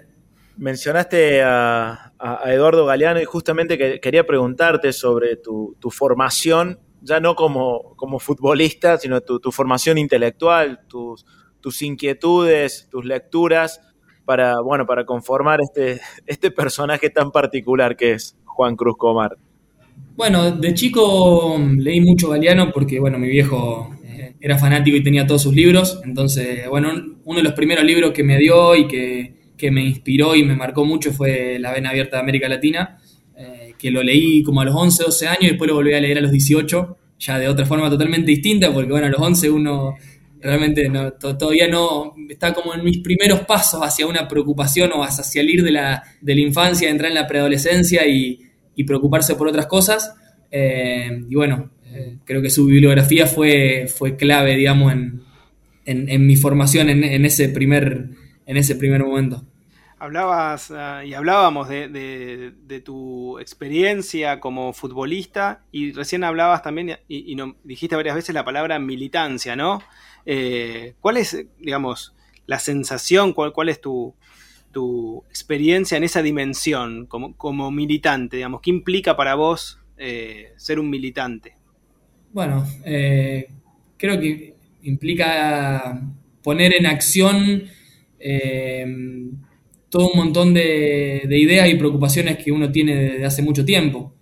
Mencionaste a, Eduardo Galeano y justamente quería preguntarte sobre tu, formación, ya no como, como futbolista, sino tu, formación intelectual, tus, tus inquietudes, tus lecturas, para, bueno, para conformar este, este personaje tan particular que es Juan Cruz Comar. Bueno, de chico leí mucho Galeano porque, bueno, mi viejo era fanático y tenía todos sus libros. Entonces, bueno, uno de los primeros libros que me dio y que, me inspiró y me marcó mucho fue La Vena Abierta de América Latina, eh, que lo leí como a los 11, 12 años y después lo volví a leer a los 18, ya de otra forma totalmente distinta, porque bueno, a los 11 uno realmente no, todavía no está como en mis primeros pasos hacia una preocupación o hacia salir de la, infancia, entrar en la preadolescencia y, preocuparse por otras cosas. Eh, y bueno, creo que su bibliografía fue, fue clave, digamos, en, mi formación en, ese primer, en ese primer momento. Hablabas ah, y hablábamos de, tu experiencia como futbolista y recién hablabas también y, dijiste varias veces la palabra militancia, ¿no? Eh, ¿Cuál es, digamos, la sensación, cuál, cuál es tu, experiencia en esa dimensión como, militante, digamos? ¿Qué implica para vos eh, ser un militante? Bueno, eh, creo que implica poner en acción todo un montón de, ideas y preocupaciones que uno tiene desde hace mucho tiempo.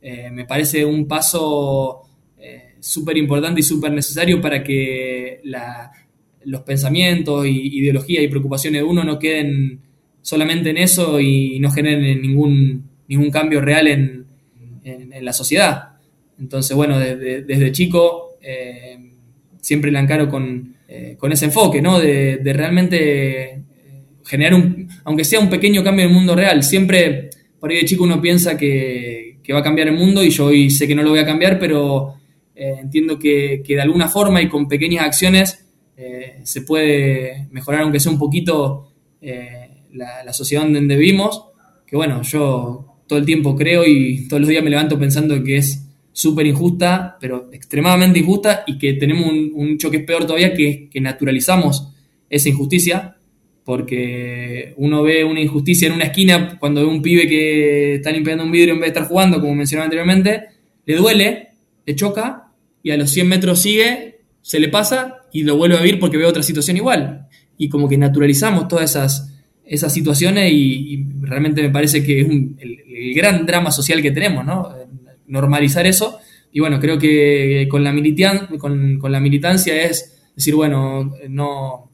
Eh, me parece un paso eh, súper importante y súper necesario para que los pensamientos, y, ideologías y preocupaciones de uno no queden solamente en eso y no generen ningún cambio real en, la sociedad. Entonces, bueno, desde, chico eh, siempre la encaro con, ese enfoque, ¿no? de realmente generar un, aunque sea un pequeño cambio en el mundo real. Siempre, por ahí de chico uno piensa que, va a cambiar el mundo y yo hoy sé que no lo voy a cambiar, pero eh, entiendo que, de alguna forma y con pequeñas acciones eh, se puede mejorar, aunque sea un poquito, eh, la, sociedad donde vivimos. Que bueno, yo todo el tiempo creo y todos los días me levanto pensando que es súper injusta, pero extremadamente injusta y que tenemos un, un choque peor todavía que, que naturalizamos esa injusticia porque uno ve una injusticia en una esquina cuando ve un pibe que está limpiando un vidrio en vez de estar jugando, como mencionaba anteriormente, le duele, le choca y a los 100 metros sigue, se le pasa y lo vuelve a vivir porque ve otra situación igual. Y como que naturalizamos todas esas, esas situaciones y, realmente me parece que es el, gran drama social que tenemos, ¿no? Normalizar eso. Y bueno, creo que con la, con, con la militancia es decir, bueno, no,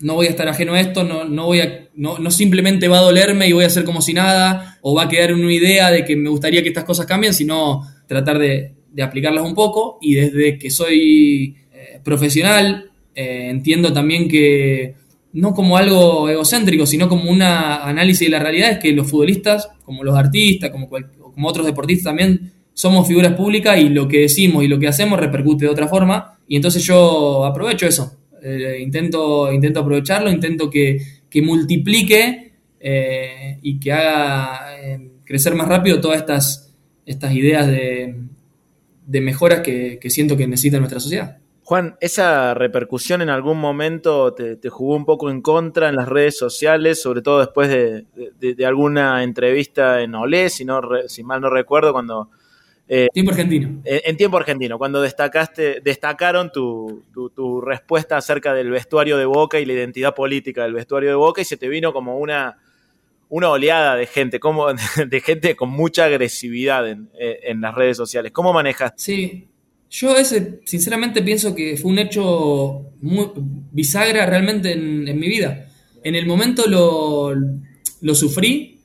no voy a estar ajeno a esto, no, no voy a, no, no, simplemente va a dolerme y voy a hacer como si nada, o va a quedar una idea de que me gustaría que estas cosas cambien, sino tratar de, aplicarlas un poco. Y desde que soy eh, profesional, eh, entiendo también que no como algo egocéntrico, sino como un análisis de la realidad, es que los futbolistas, como los artistas, como, como otros deportistas también, somos figuras públicas y lo que decimos y lo que hacemos repercute de otra forma. Y entonces yo aprovecho eso eh, intento, intento aprovecharlo, intento que, multiplique eh, y que haga eh, crecer más rápido todas estas, estas ideas de, mejoras que, siento que necesita nuestra sociedad. Juan, ¿esa repercusión en algún momento te, jugó un poco en contra en las redes sociales, sobre todo después de, alguna entrevista en Olé, si, no, si mal no recuerdo, cuando eh, tiempo argentino. En, tiempo argentino, cuando destacaste, destacaron tu, respuesta acerca del vestuario de Boca y la identidad política del vestuario de Boca y se te vino como una, una oleada de gente, como, de gente con mucha agresividad en, las redes sociales. ¿Cómo manejaste? Sí, yo ese, sinceramente pienso que fue un hecho muy bisagra realmente en, en mi vida. En el momento lo, lo sufrí,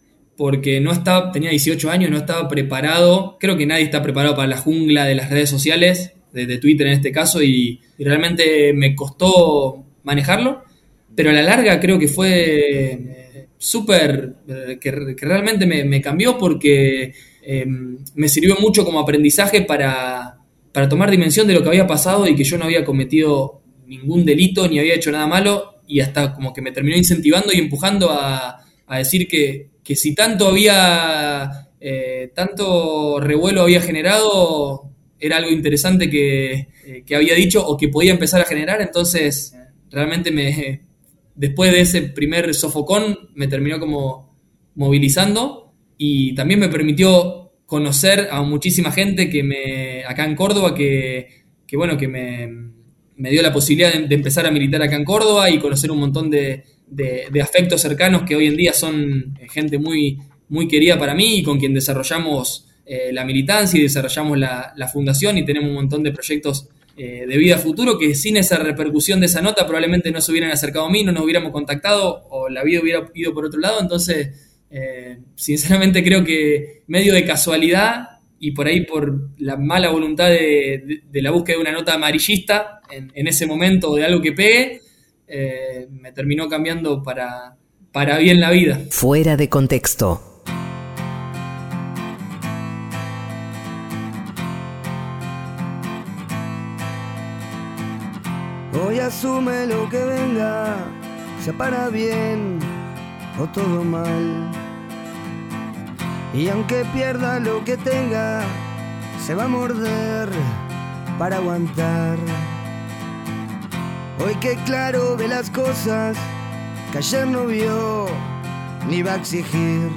porque no estaba, tenía 18 años, no estaba preparado, creo que nadie está preparado para la jungla de las redes sociales, de, Twitter en este caso, y, realmente me costó manejarlo, pero a la larga creo que fue eh, súper, eh, que, realmente me, cambió porque eh, me sirvió mucho como aprendizaje para, para tomar dimensión de lo que había pasado y que yo no había cometido ningún delito ni había hecho nada malo. Y hasta como que me terminó incentivando y empujando a, a decir que, que si tanto había, eh, tanto revuelo había generado, era algo interesante eh, que, había dicho o que podía empezar a generar, entonces realmente me, después de ese primer sofocón me terminó como movilizando y también me permitió conocer a muchísima gente que me, acá en Córdoba, que, bueno, que me, dio la posibilidad de empezar a militar acá en Córdoba y conocer un montón de, de, afectos cercanos que hoy en día son eh, gente muy, muy querida para mí y con quien desarrollamos eh, la militancia y desarrollamos la, fundación y tenemos un montón de proyectos eh, de vida futuro que sin esa repercusión de esa nota probablemente no se hubieran acercado a mí, no nos hubiéramos contactado o la vida hubiera ido por otro lado. Entonces, sinceramente creo que medio de casualidad y por ahí por la mala voluntad de, la búsqueda de una nota amarillista en, en ese momento de algo que pegue, eh, me terminó cambiando para, para bien la vida. Fuera de contexto. Hoy asume lo que venga, sea para bien o todo mal. Y aunque pierda lo que tenga, se va a morder para aguantar. Hoy que claro ve las cosas que ayer no vio ni va a exigir.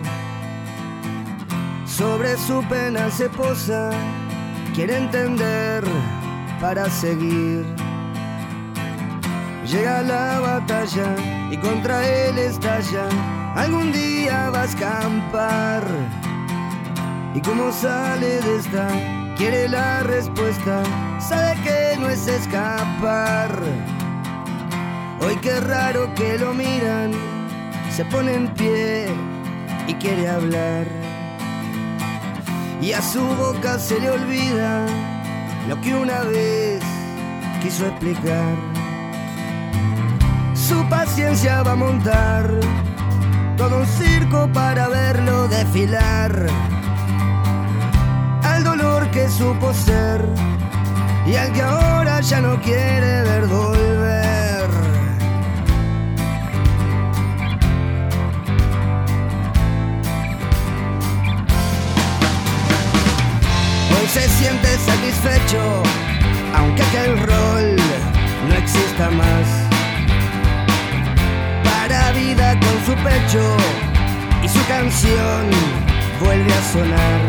Sobre su pena se posa, quiere entender para seguir. Llega la batalla y contra él estalla. Algún día va a escampar. Y como sale de esta, quiere la respuesta. Sabe que no es escapar. Hoy qué raro que lo miran, se pone en pie y quiere hablar. Y a su boca se le olvida lo que una vez quiso explicar. Su paciencia va a montar todo un circo para verlo desfilar. Al dolor que supo ser y al que ahora ya no quiere ver volver. Se siente satisfecho, aunque aquel rol no exista más. Para vida con su pecho y su canción vuelve a sonar.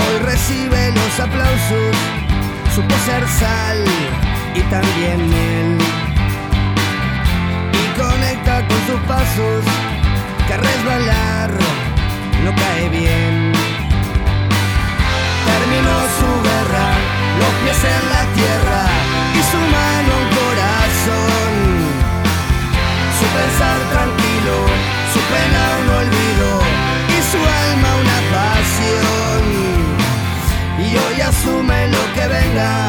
Hoy recibe los aplausos, supo ser sal y también miel. Y conecta con sus pasos, que resbalar no cae bien. Terminó su guerra, los pies en la tierra y su mano un corazón. Su pensar tranquilo, su pena un olvido y su alma una pasión. Y hoy asume lo que venga,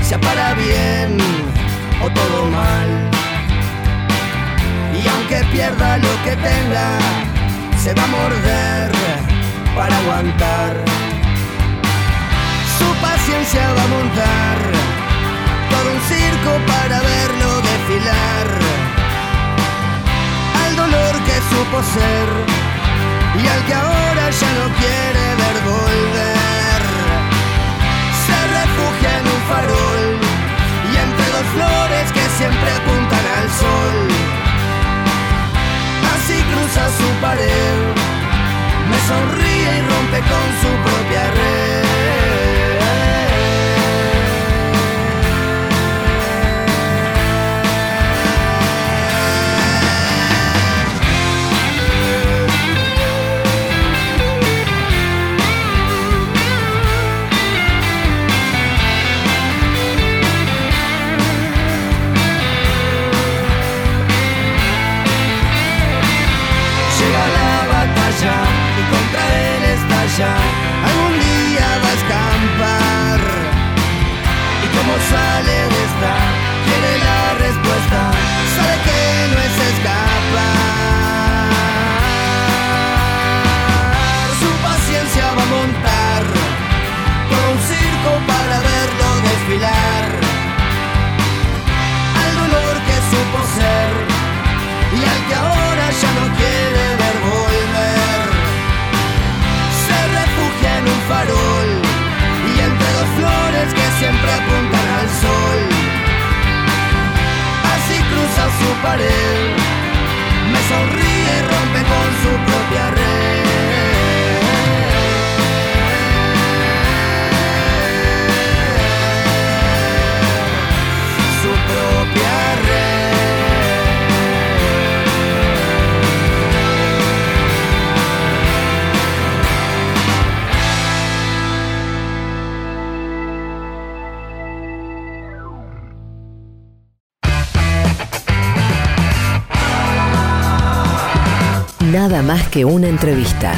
sea para bien o todo mal. Y aunque pierda lo que tenga, se va a morder para aguantar. Su paciencia va a montar todo un circo para verlo desfilar. Al dolor que supo ser y al que ahora ya no quiere ver volver. Se refugia en un farol y entre dos flores que siempre apuntan al sol. Así cruza su pared, me sonríe y rompe con su propia red. Estalla. Me sonríe y rompe con su propia red. Nada más que una entrevista.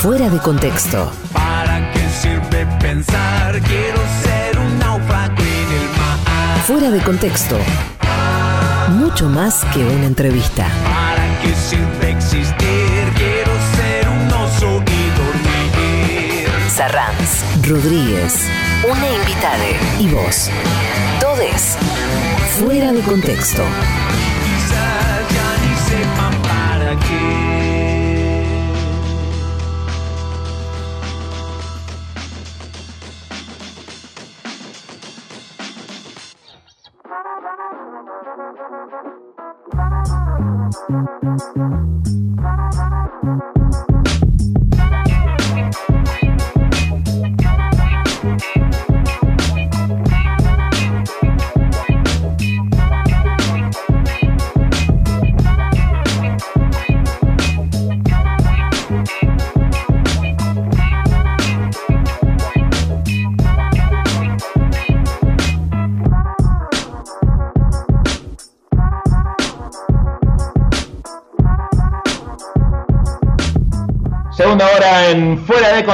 Fuera de contexto. ¿Para qué sirve pensar? Quiero ser un náufrago en el mar. Fuera de contexto. Mucho más que una entrevista. ¿Para qué sirve existir? Quiero ser un oso y dormir. Sarranz, Rodríguez, una invitada y vos. Todes. Fuera de contexto.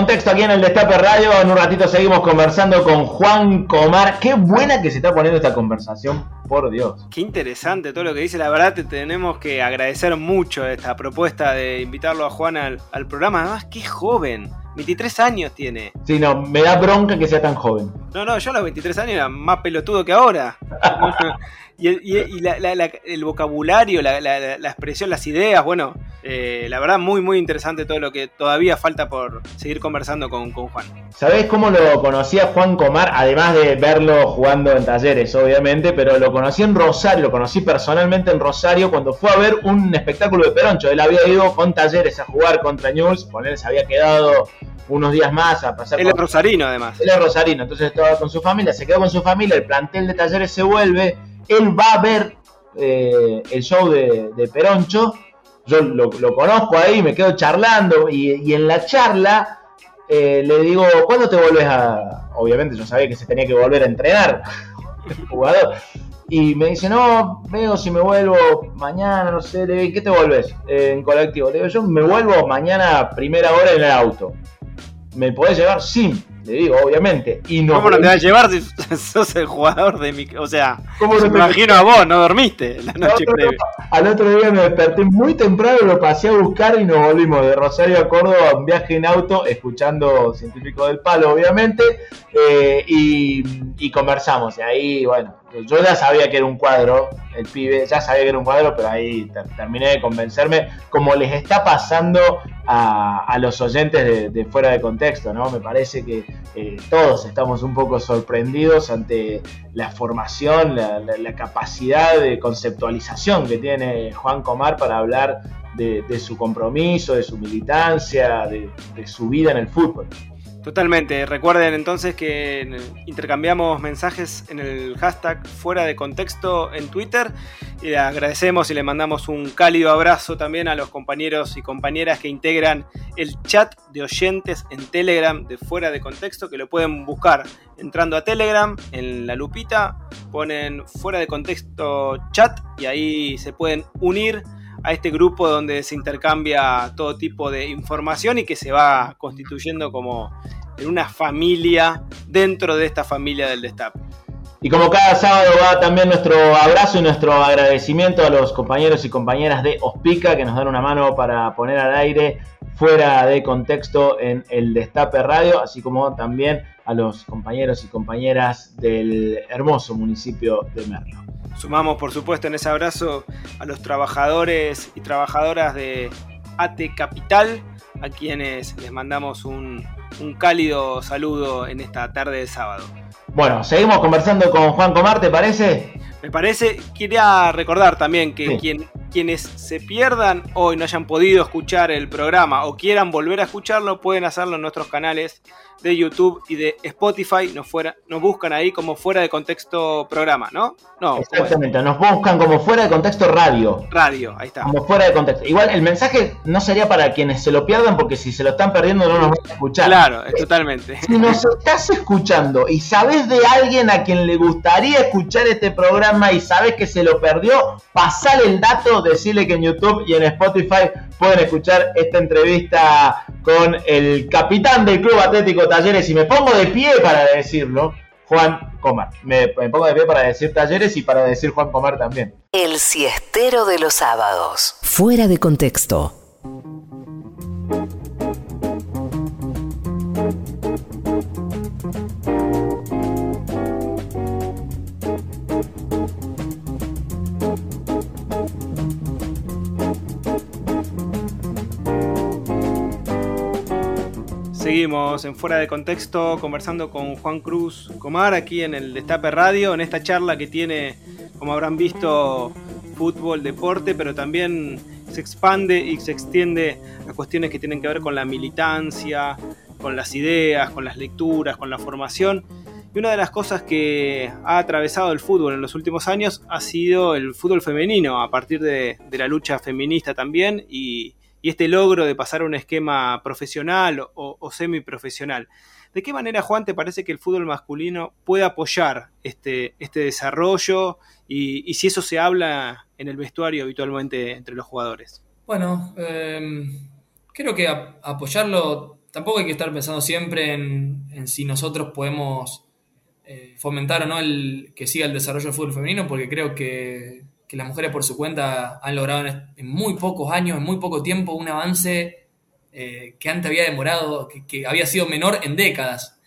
Contexto aquí en el Destape Radio. En un ratito seguimos conversando con Juan Comar. Qué buena que se está poniendo esta conversación, por Dios. Qué interesante todo lo que dice. La verdad, te tenemos que agradecer mucho esta propuesta de invitarlo a Juan al, al programa. Además, qué joven. 23 años tiene. Sí, no, me da bronca que sea tan joven. No, no, yo a los 23 años era más pelotudo que ahora. y el, y- y la- la- la- el vocabulario, la, la- la- la expresión, las ideas, bueno, eh, la verdad muy, muy interesante todo lo que todavía falta por seguir conversando con, con Juan. ¿Sabés cómo lo conocía Juan Comar? Además de verlo jugando en talleres, obviamente, pero lo conocí en Rosario, lo conocí personalmente en Rosario cuando fue a ver un espectáculo de Peroncho. Él había ido con talleres a jugar contra News, con él se había quedado unos días más a pasar Él es rosarino, además. Él es rosarino, entonces estaba con su familia, se quedó con su familia, el plantel de talleres se vuelve, él va a ver eh, el show de, de Peroncho, yo lo, lo conozco ahí, me quedo charlando y, y en la charla eh, le digo, ¿cuándo te volvés a...? Obviamente yo sabía que se tenía que volver a entrenar, el jugador. Y me dice, no, veo si me vuelvo mañana, no sé, le digo, ¿en qué te volvés? "Eh, en colectivo. Le digo, yo me vuelvo mañana primera hora en el auto. ¿Me podés llevar? Sí, le digo, obviamente. Y no, ¿Cómo no te vas a llevar si sos el jugador de mi... O sea, ¿Cómo no me imagino a vos, no dormiste la No, noche no, no. previa. Al otro día me desperté muy temprano, lo pasé a buscar y nos volvimos de Rosario a Córdoba, un viaje en auto, escuchando Científico del Palo, obviamente, eh, y, y conversamos. Y ahí, bueno, yo ya sabía que era un cuadro, el pibe, ya sabía que era un cuadro, pero ahí ter- terminé de convencerme, como les está pasando a, los oyentes de, fuera de contexto, ¿no? Me parece que eh, todos estamos un poco sorprendidos ante la formación, la, capacidad de conceptualización que tiene Juan Comar para hablar de, su compromiso, de su militancia, de su vida en el fútbol. Totalmente. Recuerden entonces que intercambiamos mensajes en el hashtag fuera de contexto en Twitter. Y le agradecemos y le mandamos un cálido abrazo también a los compañeros y compañeras que integran el chat de oyentes en Telegram de fuera de contexto, que lo pueden buscar entrando a Telegram en la lupita, ponen fuera de contexto chat y ahí se pueden unir a este grupo donde se intercambia todo tipo de información y que se va constituyendo como en una familia dentro de esta familia del Destape. Y como cada sábado va también nuestro abrazo y nuestro agradecimiento a los compañeros y compañeras de Ospica que nos dan una mano para poner al aire fuera de contexto en el Destape Radio, así como también a los compañeros y compañeras del hermoso municipio de Merlo. Sumamos, por supuesto, en ese abrazo a los trabajadores y trabajadoras de AT Capital, a quienes les mandamos un, un cálido saludo en esta tarde de sábado. Bueno, seguimos conversando con Juan Comar, ¿te parece? Me parece, quería recordar también que Sí. quien- quienes se pierdan hoy, no hayan podido escuchar el programa o quieran volver a escucharlo, pueden hacerlo en nuestros canales de YouTube y de Spotify. Nos, fuera, nos buscan ahí como fuera de contexto programa, ¿no? No. Exactamente, nos buscan como fuera de contexto radio. radio, ahí está. Como fuera de contexto. Igual el mensaje no sería para quienes se lo pierdan, porque si se lo están perdiendo no nos van a escuchar. Claro, es totalmente. Si nos estás escuchando y sabes de alguien a quien le gustaría escuchar este programa y sabes que se lo perdió, pasale el dato, decirle que en YouTube y en Spotify pueden escuchar esta entrevista con el capitán del Club Atlético Talleres. Y me pongo de pie para decirlo, Juan Comar. Me, me pongo de pie para decir Talleres y para decir Juan Comar también. El siestero de los sábados. Fuera de contexto. Seguimos en Fuera de Contexto conversando con Juan Cruz Comar aquí en el Destape Radio, en esta charla que tiene, como habrán visto, fútbol, deporte, pero también se expande y se extiende a cuestiones que tienen que ver con la militancia, con las ideas, con las lecturas, con la formación. Y una de las cosas que ha atravesado el fútbol en los últimos años ha sido el fútbol femenino, a partir de, la lucha feminista también y, este logro de pasar a un esquema profesional o, o semiprofesional. ¿De qué manera, Juan, te parece que el fútbol masculino puede apoyar este, este desarrollo y, si eso se habla en el vestuario habitualmente entre los jugadores? Bueno, em, creo que apoyarlo, tampoco hay que estar pensando siempre en, si nosotros podemos eh, fomentar o no el que siga el desarrollo del fútbol femenino, porque creo que, las mujeres por su cuenta han logrado en, muy pocos años, en muy poco tiempo, un avance eh, que antes había demorado, que, había sido menor en décadas.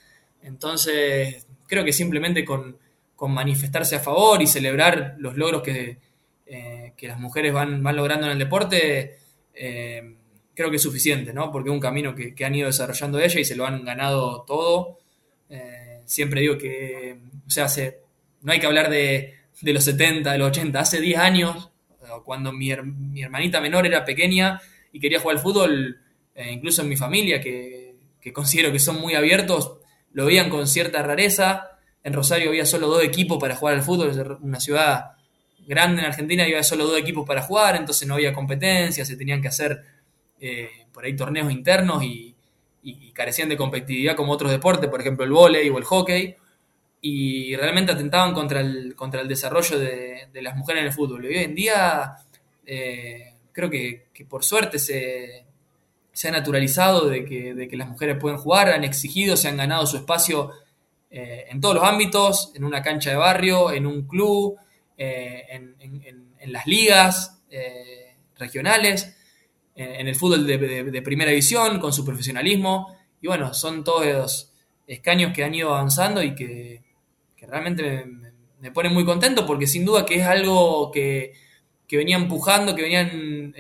Entonces, creo que simplemente con, manifestarse a favor y celebrar los logros que, eh, que las mujeres van, logrando en el deporte, eh, creo que es suficiente, ¿no? Porque es un camino que, han ido desarrollando ella y se lo han ganado todo. siempre digo que, o sea, no hay que hablar de, de, los 70, de los 80, hace 10 años, cuando mi, hermanita menor era pequeña y quería jugar al fútbol, eh, incluso en mi familia, que, considero que son muy abiertos, lo veían con cierta rareza. En Rosario había solo dos equipos para jugar al fútbol, una ciudad grande en Argentina y había solo dos equipos para jugar, entonces no había competencia, se tenían que hacer eh, por ahí torneos internos y, carecían de competitividad como otros deportes, por ejemplo el vóley o el hockey, y realmente atentaban contra el, contra el desarrollo de, las mujeres en el fútbol. Y hoy en día eh, creo que, por suerte se, se ha naturalizado de que, las mujeres pueden jugar, han exigido, se han ganado su espacio eh, en todos los ámbitos, en una cancha de barrio, en un club, eh, en, las ligas regionales, en, el fútbol de, primera división, con su profesionalismo. Y bueno, son todos escaños que han ido avanzando y que, realmente me, ponen muy contento porque sin duda que es algo que, que venía empujando, que venían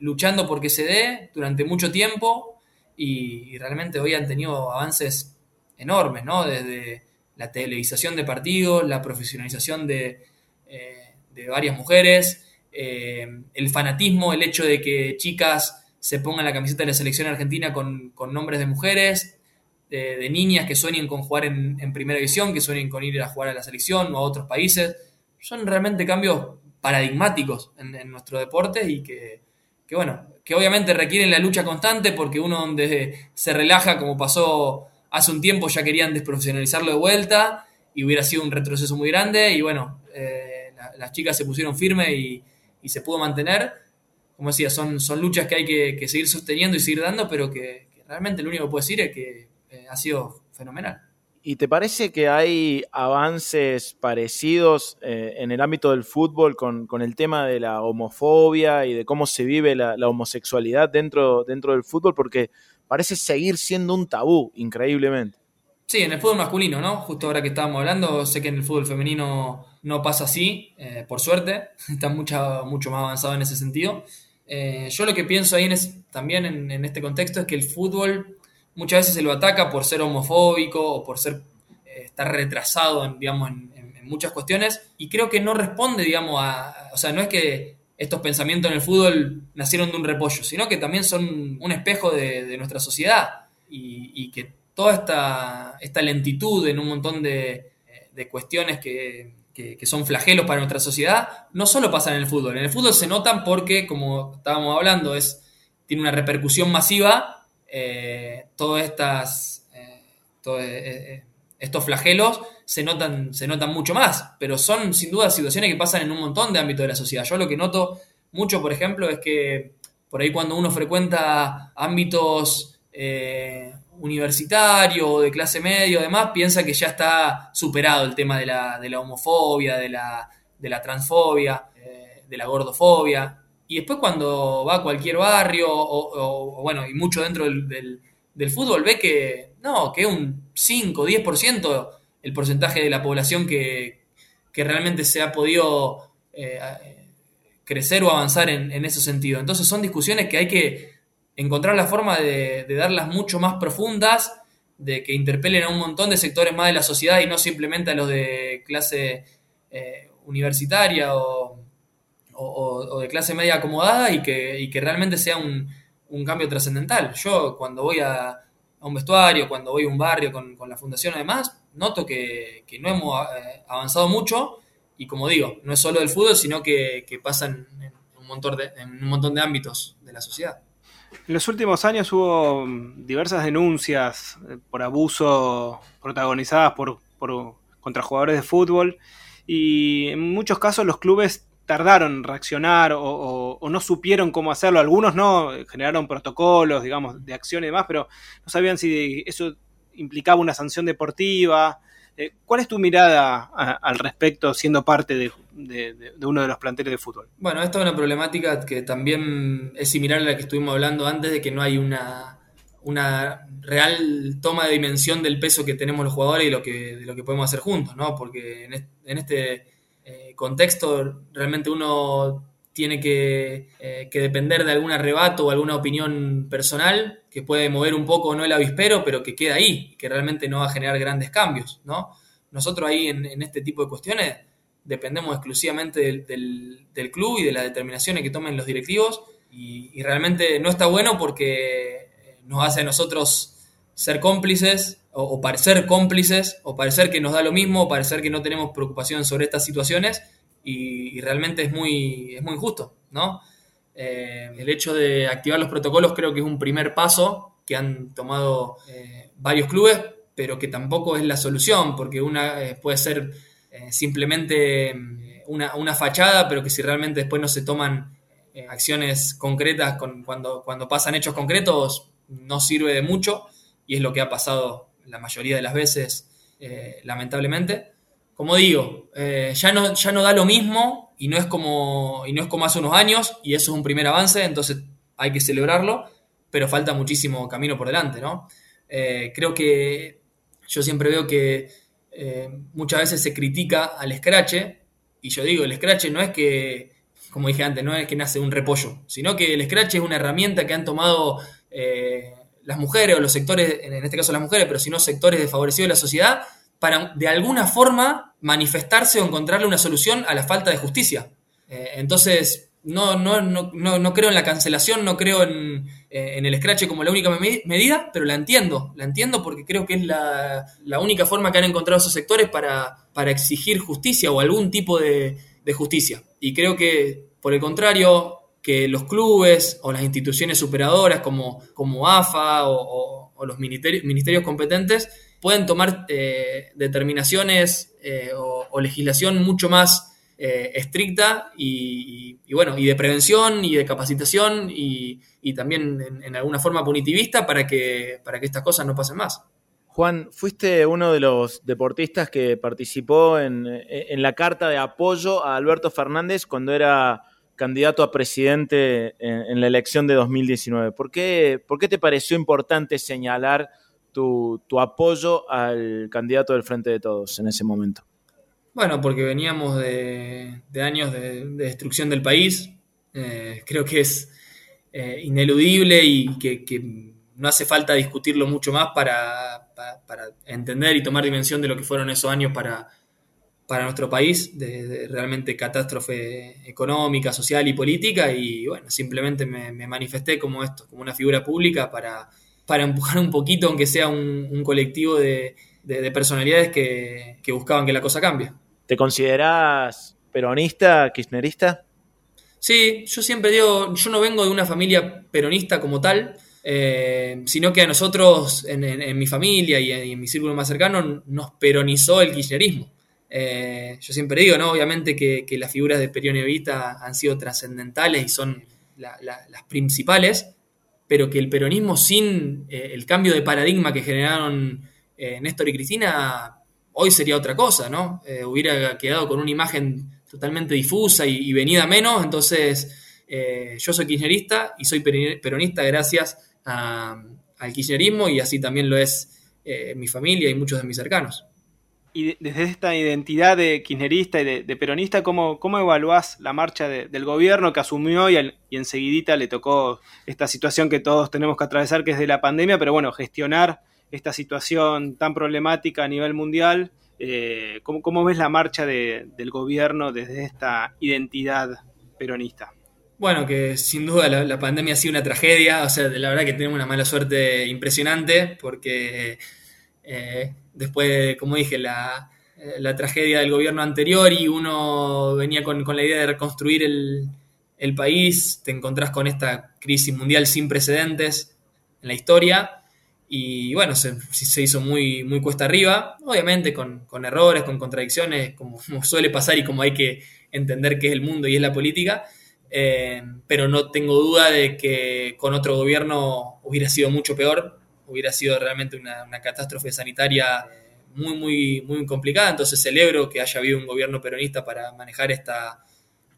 luchando porque se dé durante mucho tiempo y, realmente hoy han tenido avances enormes, ¿no? Desde la televisación de partidos, la profesionalización de, eh, varias mujeres, eh, el fanatismo, el hecho de que chicas se pongan la camiseta de la selección argentina con, nombres de mujeres, de, niñas que sueñen con jugar en, primera división, que sueñen con ir a jugar a la selección o a otros países. Son realmente cambios paradigmáticos en nuestro deporte y que, que bueno, que obviamente requieren la lucha constante porque uno donde se relaja, como pasó hace un tiempo, ya querían desprofesionalizarlo de vuelta y hubiera sido un retroceso muy grande y bueno, eh, las chicas se pusieron firmes y, se pudo mantener. Como decía, son, son luchas que hay que, seguir sosteniendo y seguir dando, pero que, realmente lo único que puedo decir es que eh, ha sido fenomenal. ¿Y te parece que hay avances parecidos eh, en el ámbito del fútbol con, el tema de la homofobia y de cómo se vive la, homosexualidad dentro, dentro del fútbol? Porque parece seguir siendo un tabú, increíblemente. Sí, en el fútbol masculino, ¿no? Justo ahora que estábamos hablando, sé que en el fútbol femenino no pasa así, eh, por suerte, está mucho, mucho más avanzado en ese sentido. Eh, yo lo que pienso ahí en también en este contexto es que el fútbol muchas veces se lo ataca por ser homofóbico o por ser eh, estar retrasado en, digamos, en, muchas cuestiones y creo que no responde, digamos, a, o sea, no es que estos pensamientos en el fútbol nacieron de un repollo, sino que también son un espejo de, nuestra sociedad y, que toda esta, esta, lentitud en un montón de, cuestiones que, son flagelos para nuestra sociedad, no solo pasa en el fútbol. En el fútbol se notan porque, como estábamos hablando, es, tiene una repercusión masiva eh, todas estas, eh, eh, estos flagelos se notan, se notan mucho más, pero son sin duda situaciones que pasan en un montón de ámbitos de la sociedad. Yo lo que noto mucho, por ejemplo, es que por ahí cuando uno frecuenta ámbitos universitarios o de clase media o demás, piensa que ya está superado el tema de la, homofobia, de la, de la transfobia, de la gordofobia. Y después cuando va a cualquier barrio, o, bueno, y mucho dentro del, fútbol, ve que no, que un 5, 10% el porcentaje de la población que, realmente se ha podido eh, crecer o avanzar en, ese sentido. Entonces son discusiones que hay que encontrar la forma de, de darlas mucho más profundas, de que interpelen a un montón de sectores más de la sociedad y no simplemente a los de clase eh, universitaria o, o- o de clase media acomodada y que, y que realmente sea un, un cambio trascendental. Yo cuando voy a, un vestuario, cuando voy a un barrio con, con la fundación además, noto que, que no hemos eh, avanzado mucho y como digo, no es solo del fútbol, sino que, que pasa en, en un montón de, en un montón de ámbitos de la sociedad. En los últimos años hubo mm, diversas denuncias eh, por abuso protagonizadas por, por- contra jugadores de fútbol y en muchos casos los clubes tardaron en reaccionar o, no supieron cómo hacerlo. Algunos no, generaron protocolos, digamos, de acción y demás, pero no sabían si eso implicaba una sanción deportiva. Eh, ¿Cuál es tu mirada al respecto siendo parte de, de- uno de los planteles de fútbol? Bueno, esta es una problemática que también es similar a la que estuvimos hablando antes, de que no hay una, una real toma de dimensión del peso que tenemos los jugadores y lo que, de lo que podemos hacer juntos, ¿no? Porque en, est- en este eh, contexto realmente uno tiene que, eh, que depender de algún arrebato o alguna opinión personal que puede mover un poco no el avispero, pero que queda ahí, que realmente no va a generar grandes cambios, ¿no? Nosotros ahí en, este tipo de cuestiones dependemos exclusivamente del club y de las determinaciones que tomen los directivos y, y realmente no está bueno porque eh, nos hace a nosotros ser cómplices o, parecer cómplices o parecer que nos da lo mismo o parecer que no tenemos preocupación sobre estas situaciones y, realmente es muy, es muy injusto, ¿no? Eh, el hecho de activar los protocolos creo que es un primer paso que han tomado eh, varios clubes, pero que tampoco es la solución, porque una eh, puede ser simplemente eh, una, una fachada, pero que si realmente después no se toman acciones concretas con, cuando, cuando pasan hechos concretos, no sirve de mucho, y es lo que ha pasado la mayoría de las veces, eh, lamentablemente. Como digo, eh, ya, no, ya no da lo mismo y no, es como, y no es como hace unos años, y eso es un primer avance, entonces hay que celebrarlo, pero falta muchísimo camino por delante, ¿no? Eh, creo que yo siempre veo que muchas veces se critica al scratch, y yo digo, el scratch no es que, como dije antes, no es que nace un repollo, sino que el scratch es una herramienta que han tomado las mujeres o los sectores, en este caso las mujeres, pero si no sectores desfavorecidos de la sociedad, para de alguna forma manifestarse o encontrarle una solución a la falta de justicia. Eh, entonces, no, no, no, no, no creo en la cancelación, no creo en, eh, en el scratch como la única me- medida, pero la entiendo, la entiendo porque creo que es la, la única forma que han encontrado esos sectores para, para exigir justicia o algún tipo de, de justicia. Y creo que, por el contrario, que los clubes o las instituciones superadoras como, como AFA o, los ministerios, ministerios competentes pueden tomar eh, determinaciones eh, o, legislación mucho más eh, estricta y bueno, y de prevención y de capacitación y, y también en, en alguna forma punitivista para que, para que estas cosas no pasen más. Juan, fuiste uno de los deportistas que participó en, en la carta de apoyo a Alberto Fernández cuando era candidato a presidente en, la elección de 2019. ¿Por qué, por qué te pareció importante señalar tu, tu apoyo al candidato del Frente de Todos en ese momento? Bueno, porque veníamos de, años de, de destrucción del país. Eh, creo que es eh, ineludible y que, que no hace falta discutirlo mucho más para, para- para entender y tomar dimensión de lo que fueron esos años para, para nuestro país, de, de realmente catástrofe económica, social y política. Y bueno, simplemente me, me manifesté como esto, como una figura pública para, para empujar un poquito, aunque sea un, un colectivo de, de- de personalidades que, que buscaban que la cosa cambie. ¿Te considerás peronista, kirchnerista? Sí, yo siempre digo, yo no vengo de una familia peronista como tal, eh, sino que a nosotros, en, en- en mi familia y en, y en mi círculo más cercano, nos peronizó el kirchnerismo. Eh, yo siempre digo, ¿no? Obviamente que, las figuras de Perión Evita han sido trascendentales y son la- la- las principales, pero que el peronismo sin eh, el cambio de paradigma que generaron eh, Néstor y Cristina, hoy sería otra cosa, ¿no? Eh, hubiera quedado con una imagen totalmente difusa y, y venida menos, entonces yo soy kirchnerista y soy peronista gracias al kirchnerismo y así también lo es mi familia y muchos de mis cercanos. Y desde esta identidad de kirchnerista y de, peronista, ¿cómo, cómo evaluás la marcha del gobierno que asumió y, y enseguidita le tocó esta situación que todos tenemos que atravesar, que es de la pandemia, pero bueno, gestionar esta situación tan problemática a nivel mundial? Eh, ¿cómo, ves la marcha del gobierno desde esta identidad peronista? Bueno, que sin duda la, pandemia ha sido una tragedia, o sea, la verdad que tenemos una mala suerte impresionante, porque eh, después, como dije, la, tragedia del gobierno anterior y uno venía con, la idea de reconstruir el, el, país, te encontrás con esta crisis mundial sin precedentes en la historia y bueno, se, hizo muy, muy cuesta arriba, obviamente con, errores, con contradicciones, como, suele pasar y como hay que entender que es el mundo y es la política, eh, pero no tengo duda de que con otro gobierno hubiera sido mucho peor, hubiera sido realmente una, catástrofe sanitaria muy, muy, muy complicada, entonces celebro que haya habido un gobierno peronista para manejar esta,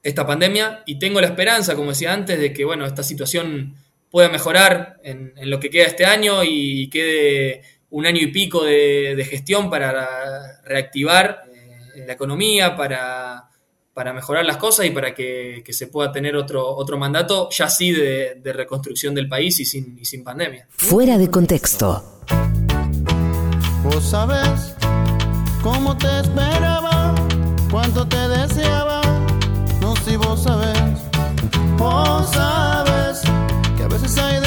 esta pandemia. Y tengo la esperanza, como decía antes, de que bueno, esta situación pueda mejorar en, lo que queda este año y quede un año y pico de, gestión para reactivar eh, la economía, para, para, mejorar las cosas y para que, se pueda tener otro, otro mandato, ya sí de, reconstrucción del país y sin, y sin pandemia. Fuera de contexto. Vos sabés cómo te esperaba, cuánto te deseaba, no si vos sabés, vos sabés a veces hay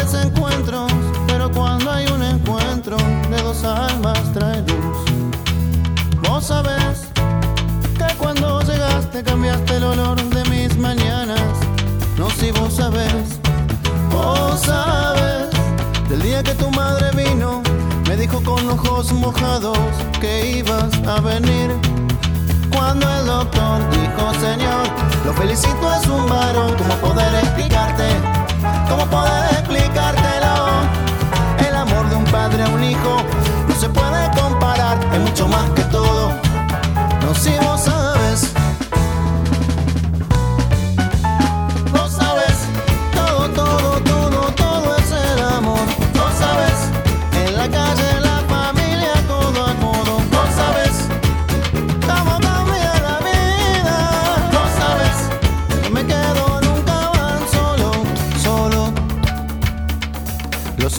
cambiaste el olor de mis mañanas. No si vos sabés, vos sabés del día que tu madre vino, me dijo con ojos mojados que ibas a venir. Cuando el doctor dijo, Señor, lo felicito, es un varón, como poder explicarte? ¿Cómo poder explicártelo? El amor de un padre a un hijo no se puede comparar, es mucho más que todo. No si vos sabes.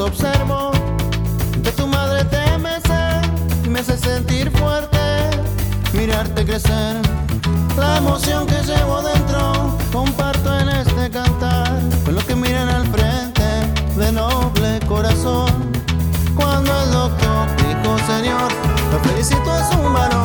Observo, de tu madre te mece me hace sentir fuerte, mirarte crecer. La emoción que llevo dentro comparto en este cantar con los que miran al frente de noble corazón. Cuando el doctor dijo, Señor, lo felicito es un varón,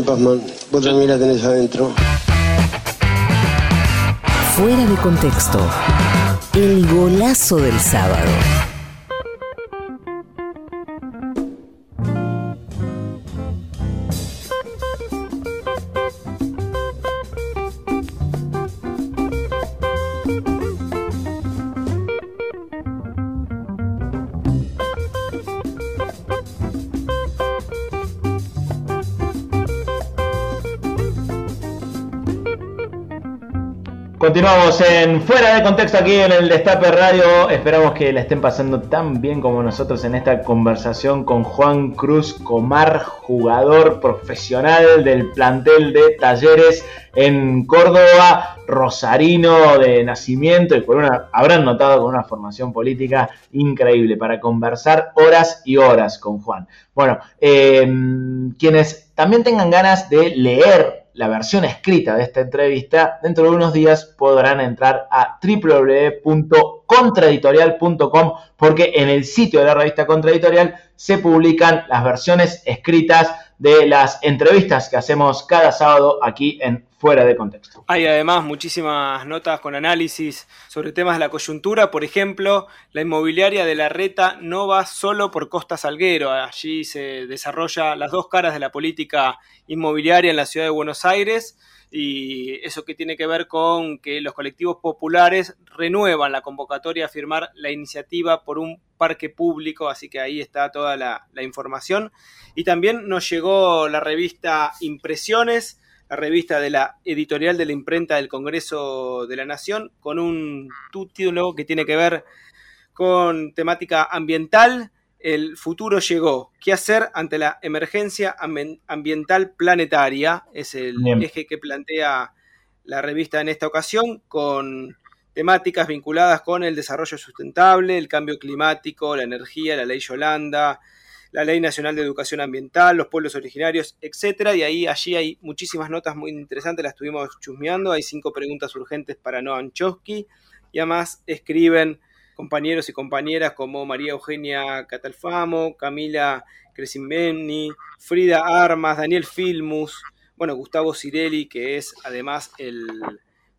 Pazman. Vos también la tenés adentro. Fuera de contexto. El golazo del sábado. Continuamos en Fuera de Contexto aquí en el Destape Radio. Esperamos que la estén pasando tan bien como nosotros en esta conversación con Juan Cruz Comar, jugador profesional del plantel de Talleres en Córdoba, rosarino de nacimiento y por una, habrán notado con una formación política increíble para conversar horas y horas con Juan. Bueno, eh, quienes también tengan ganas de leer la versión escrita de esta entrevista, dentro de unos días podrán entrar a www.contraeditorial.com porque en el sitio de la revista Contraeditorial se publican las versiones escritas de las entrevistas que hacemos cada sábado aquí en Fuera de Contexto. Hay además muchísimas notas con análisis sobre temas de la coyuntura. Por ejemplo, la inmobiliaria de la Reta no va solo por Costa Salguero. Allí se desarrolla las dos caras de la política inmobiliaria en la ciudad de Buenos Aires y eso que tiene que ver con que los colectivos populares renuevan la convocatoria a firmar la iniciativa por un parque público, así que ahí está toda la, información. Y también nos llegó la revista Impresiones, la revista de la editorial de la imprenta del Congreso de la Nación, con un título que tiene que ver con temática ambiental el futuro llegó. ¿Qué hacer ante la emergencia ambiental planetaria? Es el eje que plantea la revista en esta ocasión, con temáticas vinculadas con el desarrollo sustentable, el cambio climático, la energía, la ley Yolanda, la Ley Nacional de Educación Ambiental, los pueblos originarios, etcétera. Y ahí allí hay muchísimas notas muy interesantes, las estuvimos chusmeando. Hay cinco preguntas urgentes para Noam Chomsky. Y además escriben compañeros y compañeras como María Eugenia Catalfamo, Camila Crescimbeni, Frida Armas, Daniel Filmus, bueno, Gustavo Cirelli, que es además el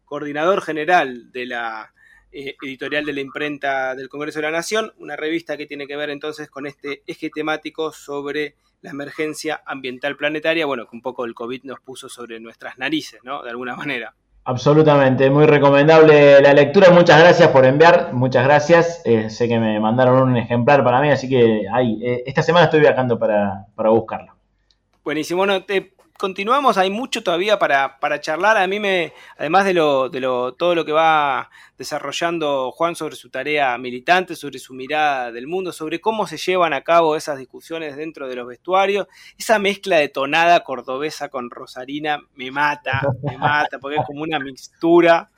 coordinador general de la eh, editorial de la imprenta del Congreso de la Nación, una revista que tiene que ver entonces con este eje temático sobre la emergencia ambiental planetaria, bueno, que un poco el COVID nos puso sobre nuestras narices, ¿no? De alguna manera. Absolutamente, muy recomendable la lectura. Muchas gracias por enviar, muchas gracias. Eh, sé que me mandaron un ejemplar para mí, así que eh, esta semana estoy viajando para, para buscarlo. Buenísimo, bueno, te continuamos, hay mucho todavía para, charlar. A mí me, además de lo, de lo, todo lo que va desarrollando Juan sobre su tarea militante, sobre su mirada del mundo, sobre cómo se llevan a cabo esas discusiones dentro de los vestuarios, esa mezcla de tonada cordobesa con rosarina me mata, me mata, porque es como una mixtura.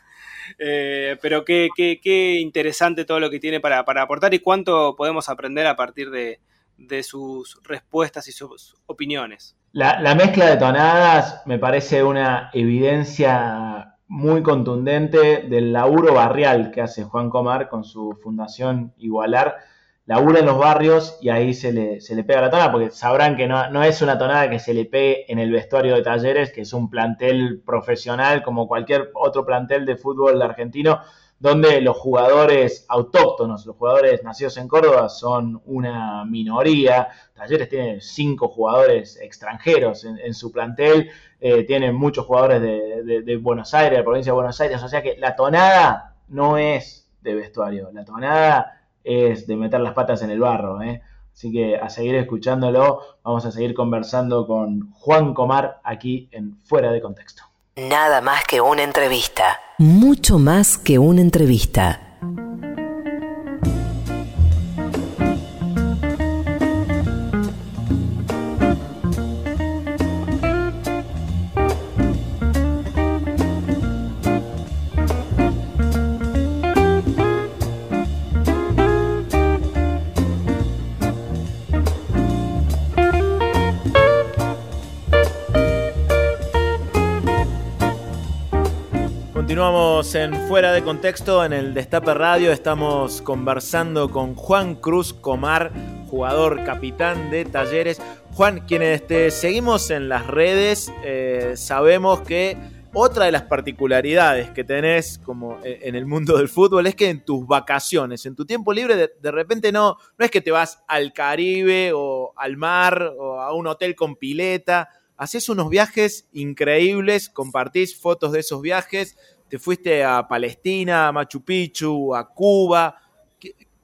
Eh, pero qué, qué, qué, interesante todo lo que tiene para, para aportar y cuánto podemos aprender a partir de, de sus respuestas y sus opiniones. La, mezcla de tonadas me parece una evidencia muy contundente del laburo barrial que hace Juan Comar con su fundación Igualar. Labura en los barrios y ahí se le, se le pega la tonada, porque sabrán que no, no, es una tonada que se le pegue en el vestuario de talleres, que es un plantel profesional como cualquier otro plantel de fútbol argentino, donde los jugadores autóctonos, los jugadores nacidos en Córdoba son una minoría. Talleres tiene cinco jugadores extranjeros en, su plantel, eh, tiene muchos jugadores de, Buenos Aires, de la provincia de Buenos Aires, o sea que la tonada no es de vestuario, la tonada es de meter las patas en el barro. ¿eh? Así que a seguir escuchándolo, vamos a seguir conversando con Juan Comar aquí en Fuera de Contexto. Nada más que una entrevista. Mucho más que una entrevista. En Fuera de Contexto, en el Destape Radio. Estamos conversando con Juan Cruz Comar, jugador capitán de Talleres. Juan, quienes te seguimos en las redes, eh, sabemos que otra de las particularidades que tenés como eh, en el mundo del fútbol es que en tus vacaciones, en tu tiempo libre, de, de, repente no, no es que te vas al Caribe o al mar o a un hotel con pileta. Haces unos viajes increíbles, compartís fotos de esos viajes, te fuiste a Palestina, a Machu Picchu, a Cuba.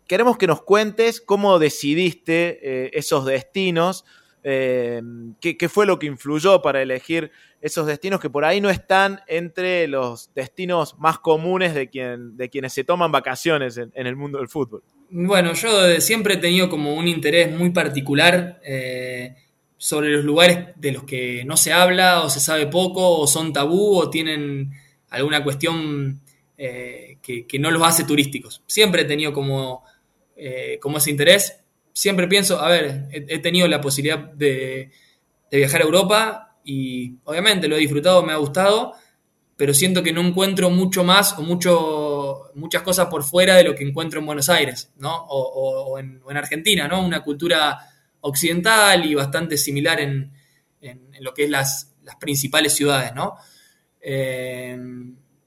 Queremos que nos cuentes cómo decidiste eh, esos destinos, Eh, ¿qué, fue lo que influyó para elegir esos destinos que por ahí no están entre los destinos más comunes de, de quienes se toman vacaciones en, el mundo del fútbol? Bueno, yo siempre he tenido como un interés muy particular eh, sobre los lugares de los que no se habla o se sabe poco o son tabú o tienen alguna cuestión eh, que, no los hace turísticos. Siempre he tenido como, eh, como ese interés. Siempre pienso, a ver, he, tenido la posibilidad de, viajar a Europa y obviamente lo he disfrutado, me ha gustado, pero siento que no encuentro mucho más o mucho, muchas cosas por fuera de lo que encuentro en Buenos Aires, ¿no? O, en, Argentina, ¿no? Una cultura occidental y bastante similar en lo que es las, las principales ciudades, ¿no? Eh,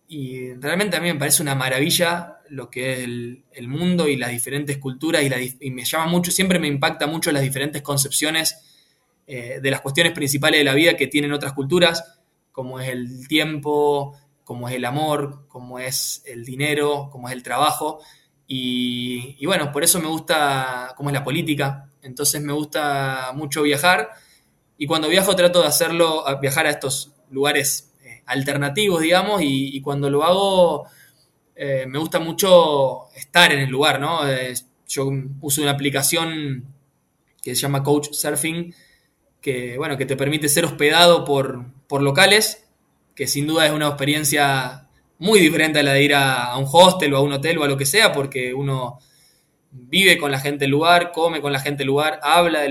y realmente a mí me parece una maravilla lo que es el, mundo y las diferentes culturas y, me llama mucho, siempre me impacta mucho las diferentes concepciones eh, de las cuestiones principales de la vida que tienen otras culturas, como es el tiempo, como es el amor, como es el dinero, como es el trabajo. Y, y bueno, por eso me gusta cómo es la política. Entonces me gusta mucho viajar y cuando viajo trato de hacerlo, viajar a estos lugares alternativos, digamos, y, cuando lo hago eh, me gusta mucho estar en el lugar, ¿no? Eh, yo uso una aplicación que se llama Coach Surfing, que, bueno, que te permite ser hospedado por, por locales, que sin duda es una experiencia muy diferente a la de ir a, un hostel o a un hotel o a lo que sea, porque uno vive con la gente del lugar, come con la gente del lugar, habla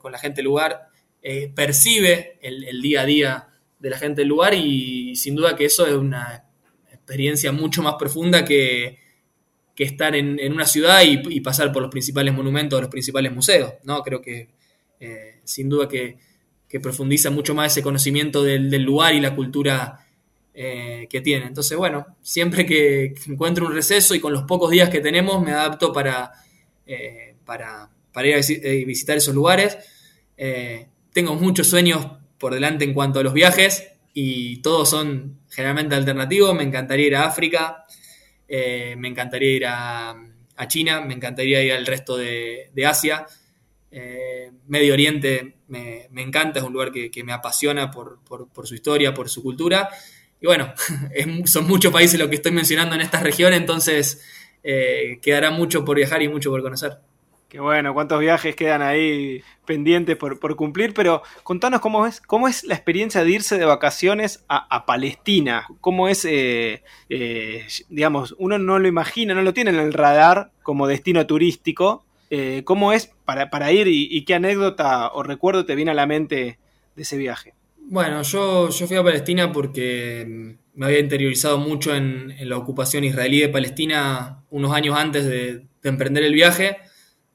con la gente del lugar, eh, percibe el día a día de la gente del lugar y sin duda que eso es una experiencia mucho más profunda que, que estar en, en una ciudad y, pasar por los principales monumentos, los principales museos, ¿no? Creo que eh, sin duda que, profundiza mucho más ese conocimiento del, del lugar y la cultura eh, que tiene. Entonces, bueno, siempre que, encuentro un receso y con los pocos días que tenemos me adapto para, eh, para, para ir a visi- visitar esos lugares. Tengo muchos sueños por delante en cuanto a los viajes y todos son generalmente alternativos. Me encantaría ir a África, eh, me encantaría ir a, China, me encantaría ir al resto de, Asia. Eh, Medio Oriente me, encanta, es un lugar que, me apasiona por, por- su historia, por su cultura. Y bueno, son muchos países los que estoy mencionando en esta región, entonces eh, quedará mucho por viajar y mucho por conocer. Qué bueno, cuántos viajes quedan ahí pendientes por, por cumplir, pero contanos cómo es, cómo es la experiencia de irse de vacaciones a, a Palestina, cómo es, eh, eh, digamos, uno no lo imagina, no lo tiene en el radar como destino turístico, eh, cómo es para, para ir y, qué anécdota o recuerdo te viene a la mente de ese viaje. Bueno, yo, yo fui a Palestina porque mm, me había interiorizado mucho en, la ocupación israelí de Palestina unos años antes de emprender el viaje,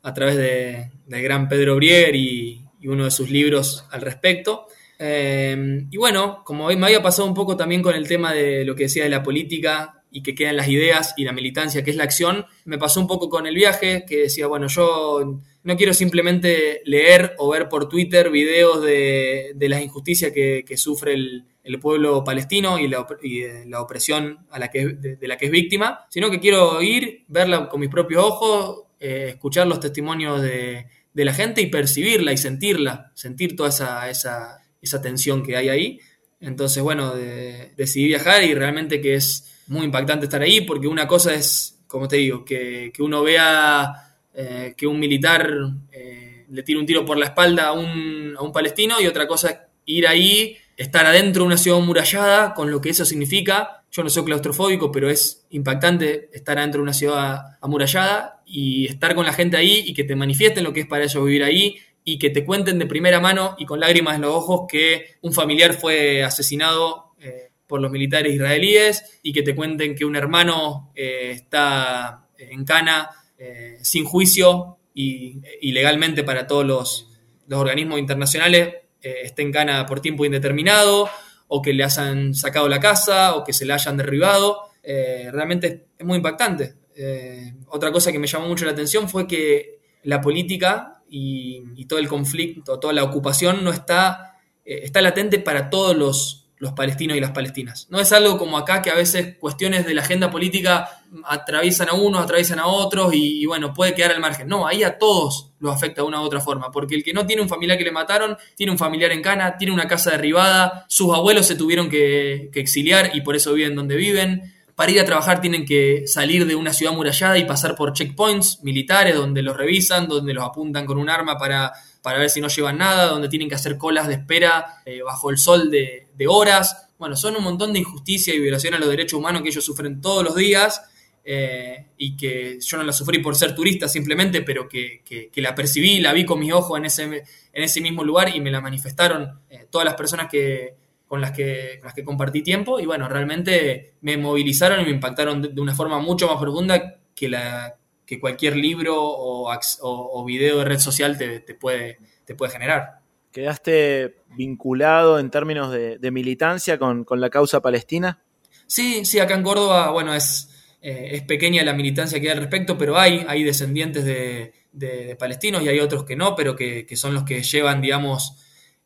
a través de, del gran Pedro Brier y, y uno de sus libros al respecto. Eh, y bueno, como me había pasado un poco también con el tema de lo que decía de la política y que quedan las ideas y la militancia, que es la acción, me pasó un poco con el viaje, que decía, bueno, yo no quiero simplemente leer o ver por Twitter videos de, de las injusticias que, sufre el, el pueblo palestino y la, y, eh, la opresión a la que, de, de la que es víctima, sino que quiero ir, verla con mis propios ojos, eh, escuchar los testimonios de, de la gente y percibirla y sentirla, sentir toda esa, esa, esa tensión que hay ahí. Entonces, bueno, de- decidí viajar y realmente que es muy impactante estar ahí porque una cosa es, como te digo, que, que uno vea eh, que un militar eh, le tira un tiro por la espalda a un, a un palestino y otra cosa es ir ahí, estar adentro de una ciudad murallada con lo que eso significa. Yo no soy claustrofóbico, pero es impactante estar adentro de una ciudad amurallada y estar con la gente ahí y que te manifiesten lo que es para ellos vivir ahí y que te cuenten de primera mano y con lágrimas en los ojos que un familiar fue asesinado eh, por los militares israelíes y que te cuenten que un hermano eh, está en cana eh, sin juicio y ilegalmente para todos los, los organismos internacionales eh, esté en cana por tiempo indeterminado o que le hayan sacado la casa o que se la hayan derribado. Eh, realmente es muy impactante. Eh, otra cosa que me llamó mucho la atención fue que la política y, y todo el conflicto, toda la ocupación no está, eh, está latente para todos los, los palestinos y las palestinas. No es algo como acá que a veces cuestiones de la agenda política atraviesan a unos, atraviesan a otros y, bueno, puede quedar al margen. No, ahí a todos los afecta de una u otra forma, porque el que no tiene un familiar que le mataron, tiene un familiar en Cana, tiene una casa derribada, sus abuelos se tuvieron que, que exiliar y por eso viven donde viven. Para ir a trabajar tienen que salir de una ciudad murallada y pasar por checkpoints militares donde los revisan, donde los apuntan con un arma para para ver si no llevan nada, donde tienen que hacer colas de espera eh, bajo el sol de, horas. Bueno, son un montón de injusticia y violación a los derechos humanos que ellos sufren todos los días eh, y que yo no la sufrí por ser turista simplemente, pero que, que, la percibí, la vi con mis ojos en ese, en ese mismo lugar y me la manifestaron eh, todas las personas que, con, las que, con las que compartí tiempo y bueno, realmente me movilizaron y me impactaron de una forma mucho más profunda que la que cualquier libro o, o, o video de red social te, te, puede, te puede generar. ¿Quedaste vinculado en términos de, de militancia con, con, la causa palestina? Sí, sí, acá en Córdoba, bueno, es, eh, es pequeña la militancia que hay al respecto, pero hay, hay descendientes de, de, de palestinos y hay otros que no, pero que, que son los que llevan, digamos,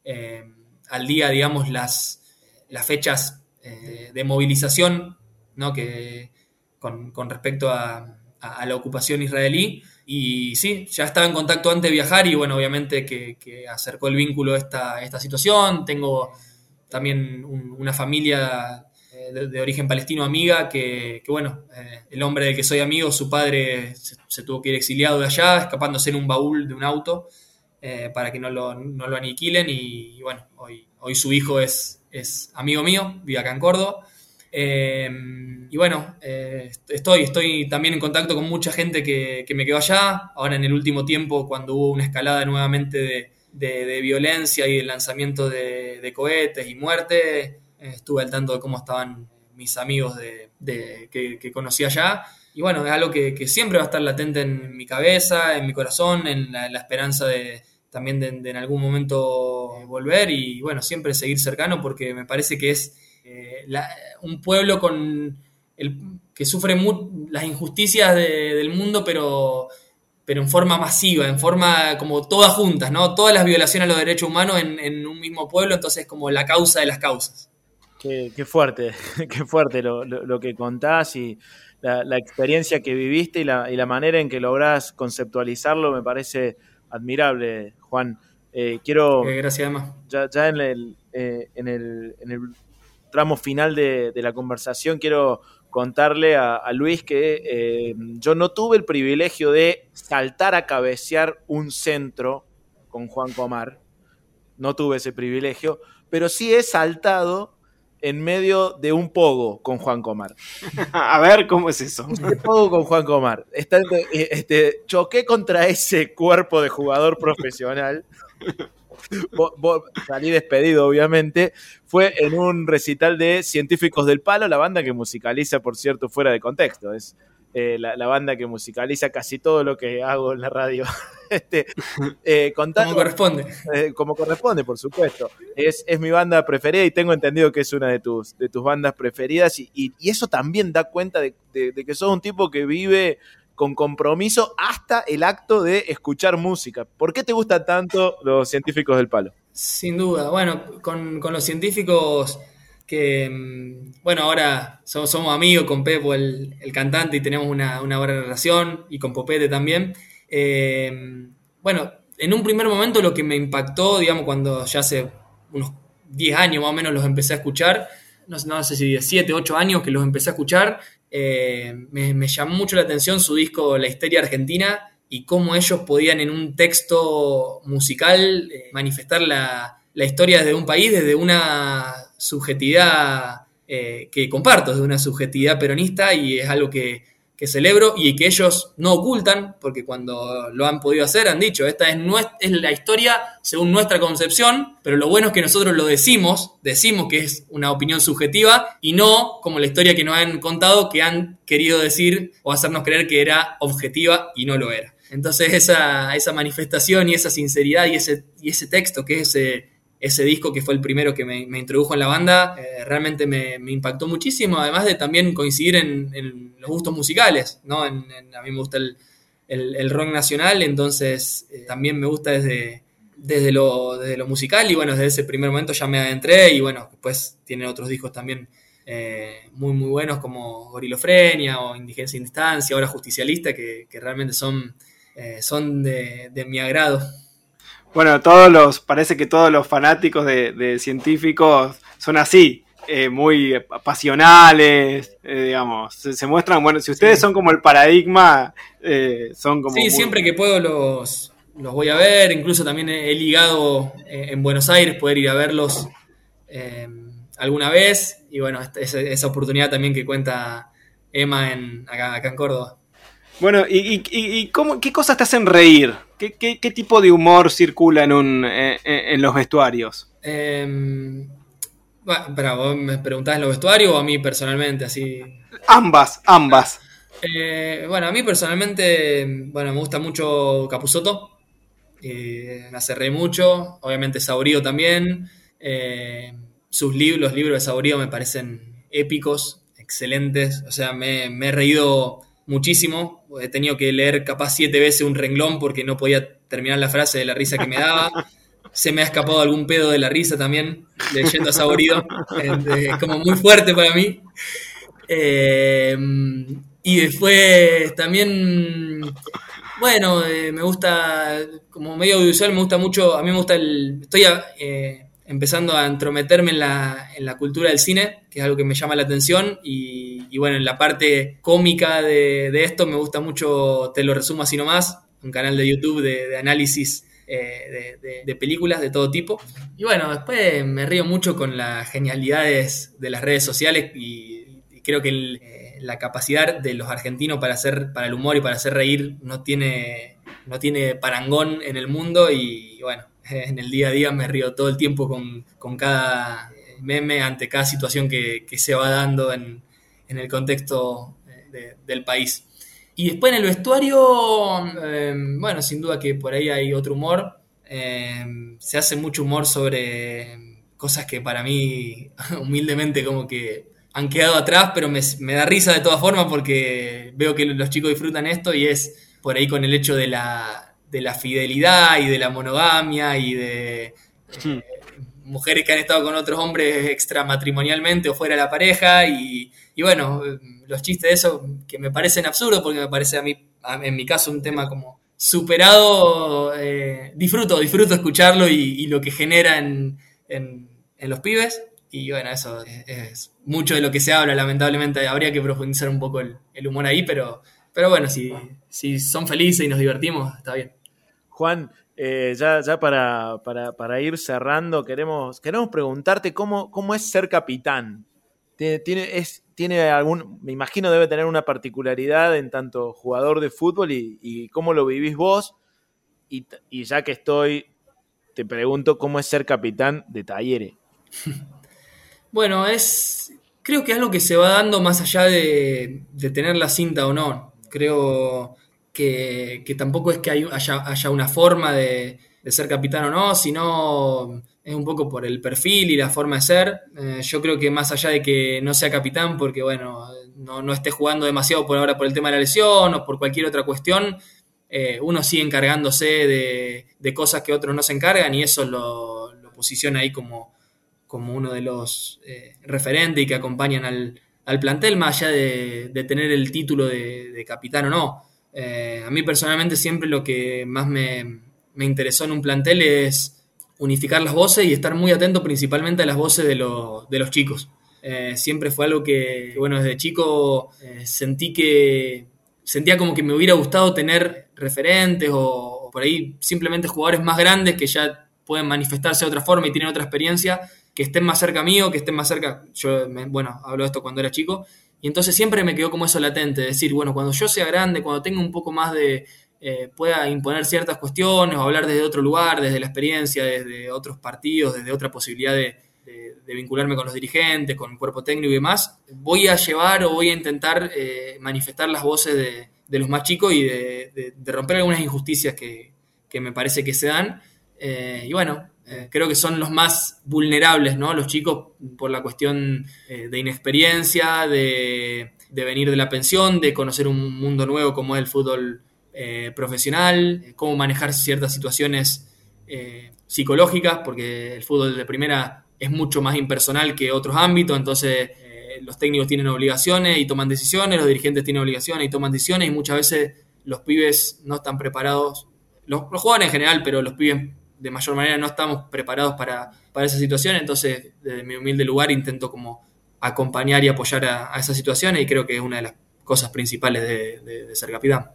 eh, al día, digamos, las, las fechas eh, de movilización, ¿no? Que con, con respecto a, a, la ocupación israelí. Y sí, ya estaba en contacto antes de viajar y bueno, obviamente que, que acercó el vínculo a esta, esta situación. Tengo también un, una familia eh, de, origen palestino amiga que, bueno, eh, el hombre del que soy amigo, su padre se, se, tuvo que ir exiliado de allá, escapándose en un baúl de un auto eh, para que no lo, no lo aniquilen y, y, bueno, hoy, hoy su hijo es, es amigo mío, vive acá en Córdoba. Eh, y bueno, eh, estoy, estoy también en contacto con mucha gente que, que, me quedó allá. Ahora en el último tiempo, cuando hubo una escalada nuevamente de, de, de violencia y el lanzamiento de, de cohetes y muerte, eh, estuve al tanto de cómo estaban mis amigos que, que, conocí allá. Y bueno, es algo que, siempre va a estar latente en mi cabeza, en mi corazón, en la, esperanza de también de, de en algún momento volver y bueno, siempre seguir cercano porque me parece que es eh, la, un pueblo con el, que sufre muy, las injusticias de, del mundo, pero, pero en forma masiva, en forma como todas juntas, ¿no? Todas las violaciones a los derechos humanos en, en un mismo pueblo, entonces como la causa de las causas. Qué, qué fuerte, qué fuerte lo, lo, lo que contás y la, la, experiencia que viviste y la, y la manera en que lográs conceptualizarlo me parece admirable, Juan. Eh, quiero. Eh, gracias, Emma. Ya, ya en, el, eh, en, el, en el tramo final de, de la conversación quiero contarle a, a Luis que eh, yo no tuve el privilegio de saltar a cabecear un centro con Juan Comar, no tuve ese privilegio, pero sí he saltado en medio de un pogo con Juan Comar. a ver, ¿cómo es eso? Un pogo con Juan Comar. Este, choqué contra ese cuerpo de jugador profesional salí despedido, obviamente, fue en un recital de Científicos del Palo, la banda que musicaliza, por cierto, fuera de contexto. Es eh, la, la, banda que musicaliza casi todo lo que hago en la radio. este, eh, contando, como corresponde. Eh, como corresponde, por supuesto. Es, es, mi banda preferida y tengo entendido que es una de tus, de tus bandas preferidas y, y, y eso también da cuenta de, de, de que sos un tipo que vive con compromiso hasta el acto de escuchar música. ¿Por qué te gustan tanto los científicos del palo? Sin duda, bueno, con, con los científicos que, mm, bueno, ahora somos, somos amigos con Pepo, el, el, cantante, y tenemos una, una, buena relación, y con Popete también. Eh, bueno, en un primer momento lo que me impactó, digamos, cuando ya hace unos 10 años más o menos los empecé a escuchar, no, no sé si 7, 8 años que los empecé a escuchar, eh, me, llamó mucho la atención su disco La Histeria Argentina y cómo ellos podían en un texto musical eh, manifestar la, la, historia desde un país, desde una subjetividad eh, que comparto, desde una subjetividad peronista y es algo que, que, celebro y que ellos no ocultan, porque cuando lo han podido hacer han dicho, esta es, es la historia según nuestra concepción, pero lo bueno es que nosotros lo decimos, decimos que es una opinión subjetiva y no como la historia que nos han contado que han querido decir o hacernos creer que era objetiva y no lo era. Entonces esa, esa manifestación y esa sinceridad y ese, y ese texto que es ese, ese disco que fue el primero que me, introdujo en la banda, eh, realmente me, impactó muchísimo, además de también coincidir en, los gustos musicales, ¿no? En, en, a mí me gusta el, el, rock nacional, entonces eh, también me gusta desde desde lo, desde lo musical y bueno, desde ese primer momento ya me adentré y bueno, después tienen otros discos también eh, muy muy buenos como Gorilofrenia o Indigencia en Distancia, ahora Justicialista, que, que realmente son, son de, de mi agrado. Bueno, todos los, parece que todos los fanáticos de, de científicos son así, eh, muy pasionales, eh, digamos, se, se muestran, bueno, si ustedes Sí. son como el paradigma, eh, son como... Sí, muy- siempre que puedo los, los voy a ver, incluso también he, he ligado en Buenos Aires poder ir a verlos alguna vez y bueno, esa, esa oportunidad también que cuenta Emma en, acá, acá en Córdoba. Bueno, ¿y, y- y- y cómo, qué cosas te hacen reír? ¿Qué, qué- qué tipo de humor circula en, un, eh, eh, en los vestuarios? Eh, ¿vos me preguntás en los vestuarios o a mí personalmente? Así. Ambas, ambas. Eh, bueno, a mí personalmente, bueno, me gusta mucho Capusotto. eh, me hace reír mucho. Obviamente Saurio también. eh, sus libros, los libros de Saurio me parecen épicos, excelentes. O sea, me, me he reído muchísimo. He tenido que leer capaz siete veces un renglón porque no podía terminar la frase de la risa que me daba. Se me ha escapado algún pedo de la risa también, leyendo a Saborido. Es como muy fuerte para mí. Eh, y después también, bueno, eh, me gusta, como medio audiovisual, me gusta mucho, a mí me gusta el, estoy eh, empezando a entrometerme en la, en la cultura del cine, que es algo que me llama la atención, y, bueno, en la parte cómica de, esto me gusta mucho, te lo resumo así nomás, un canal de YouTube de, análisis eh, de, películas de todo tipo. Y bueno, después me río mucho con las genialidades de las redes sociales y, y creo que el, eh, la capacidad de los argentinos para hacer, para el humor y para hacer reír no tiene, no tiene parangón en el mundo y, bueno, en el día a día me río todo el tiempo con, con cada meme ante cada situación que, se va dando en, en el contexto eh, de- del país. Y después en el vestuario, eh, bueno, sin duda que por ahí hay otro humor. Eh, se hace mucho humor sobre cosas que para mí, humildemente, como que han quedado atrás, pero me da risa de todas formas porque veo que los chicos disfrutan esto y es por ahí con el hecho de la, de la fidelidad y de la monogamia y de eh, mujeres que han estado con otros hombres extramatrimonialmente o fuera de la pareja y, y bueno, los chistes de eso que me parecen absurdos porque me parece a mí, a- en mi caso, un tema como superado, eh, disfruto, disfruto escucharlo y, y lo que genera en, en- en los pibes. Y bueno, eso es, es mucho de lo que se habla, lamentablemente. Habría que profundizar un poco el, el humor ahí, pero, pero bueno, si, si son felices y nos divertimos, está bien. Juan, eh, ya, ya para, para- ir cerrando, queremos, queremos preguntarte cómo, cómo es ser capitán. Tiene, tiene, algún, me imagino debe tener una particularidad en tanto jugador de fútbol y, cómo lo vivís vos. Y ya que estoy, te pregunto cómo es ser capitán de Talleres. Bueno, es. Creo que es algo que se va dando más allá de, de tener la cinta o no. Creo que, tampoco es que hay- haya, una forma de, ser capitán o no, sino es un poco por el perfil y la forma de ser. Eh, yo creo que más allá de que no sea capitán, porque bueno, no, esté jugando demasiado por ahora por el tema de la lesión o por cualquier otra cuestión, eh, uno sigue encargándose de, cosas que otros no se encargan y eso lo, posiciona ahí como, uno de los eh, referentes y que acompañan al, al plantel, más allá de, tener el título de capitán o no. Eh, a mí personalmente siempre lo que más me, me interesó en un plantel es unificar las voces y estar muy atento principalmente a las voces de, los- de los chicos. Eh, siempre fue algo que, que, bueno, desde chico eh, sentí que sentía como que me hubiera gustado tener referentes o, o por ahí simplemente jugadores más grandes que ya pueden manifestarse de otra forma y tienen otra experiencia, que estén más cerca mío, que estén más cerca, yo, me- bueno, hablo de esto cuando era chico, y entonces siempre me quedó como eso latente, decir, bueno, cuando yo sea grande, cuando tenga un poco más de, eh, pueda imponer ciertas cuestiones o hablar desde otro lugar, desde la experiencia, desde otros partidos, desde otra posibilidad de, de- vincularme con los dirigentes, con el cuerpo técnico y demás, voy a llevar o voy a intentar eh, manifestar las voces de, de los más chicos y de romper algunas injusticias que, que me parece que se dan. Eh, y bueno, eh, creo que son los más vulnerables, ¿no? Los chicos por la cuestión eh, de inexperiencia, de, venir de la pensión, de conocer un mundo nuevo como es el fútbol eh, profesional, cómo manejar ciertas situaciones psicológicas, porque el fútbol de primera es mucho más impersonal que otros ámbitos, entonces los técnicos tienen obligaciones y toman decisiones, los dirigentes tienen obligaciones y toman decisiones, y muchas veces los pibes no están preparados, los, los jóvenes en general, pero los pibes de mayor manera no estamos preparados para, para esa situación, entonces desde mi humilde lugar intento como acompañar y apoyar a, a esas situaciones y creo que es una de las cosas principales de, de- de ser capitán.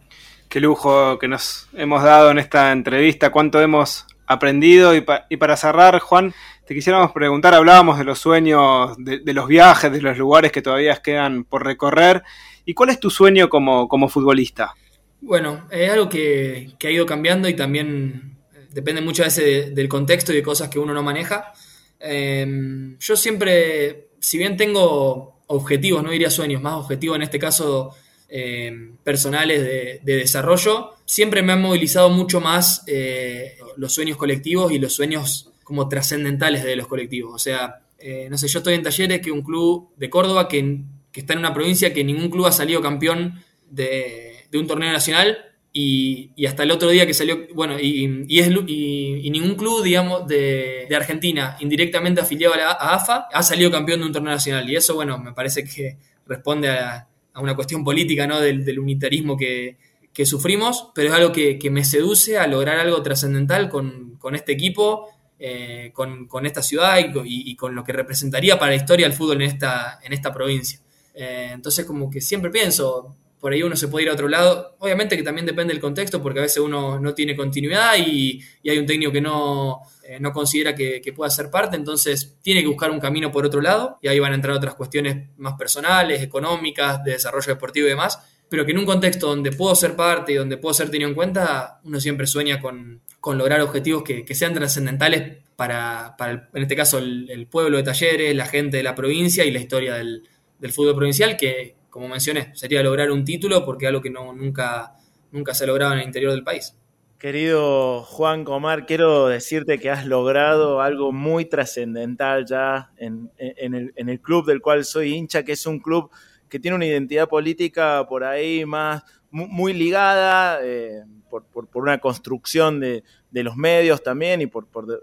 Qué lujo que nos hemos dado en esta entrevista, cuánto hemos aprendido. Y, pa- y para cerrar, Juan, te quisiéramos preguntar, hablábamos de los sueños, de, de los viajes, de los lugares que todavía quedan por recorrer. ¿Y cuál es tu sueño como, como futbolista? Bueno, es algo que, que ha ido cambiando y también depende muchas veces de- del contexto y de cosas que uno no maneja. Eh, yo siempre, si bien tengo objetivos, no diría sueños, más objetivos en este caso eh, personales de, de desarrollo, siempre me han movilizado mucho más eh, los sueños colectivos y los sueños como trascendentales de los colectivos. O sea, eh, no sé, yo estoy en Talleres, que un club de Córdoba que, que está en una provincia que ningún club ha salido campeón de un torneo nacional y, hasta el otro día que salió, bueno, y, es, y, ningún club, digamos, de, Argentina indirectamente afiliado a la AFA ha salido campeón de un torneo nacional. Y eso, bueno, me parece que responde a, una cuestión política, ¿no? Del, unitarismo que, sufrimos, pero es algo que, me seduce a lograr algo trascendental con, este equipo, eh, con, esta ciudad y, con- lo que representaría para la historia del fútbol en esta, en esta provincia. Eh, entonces, como que siempre pienso, por ahí uno se puede ir a otro lado. Obviamente que también depende del contexto, porque a veces uno no tiene continuidad y, hay un técnico que no, eh, no considera que, pueda ser parte, entonces tiene que buscar un camino por otro lado, y ahí van a entrar otras cuestiones más personales, económicas, de desarrollo deportivo y demás, pero que en un contexto donde puedo ser parte y donde puedo ser tenido en cuenta, uno siempre sueña con, con lograr objetivos que, que sean trascendentales para, para el- en este caso, el, el pueblo de Talleres, la gente de la provincia y la historia del, del fútbol provincial, que, como mencioné, sería lograr un título porque es algo que no, nunca, nunca se ha logrado en el interior del país. Querido Juan Comar, quiero decirte que has logrado algo muy trascendental ya en, el, club del cual soy hincha, que es un club que tiene una identidad política por ahí más mu- muy ligada eh, por, una construcción de, los medios también y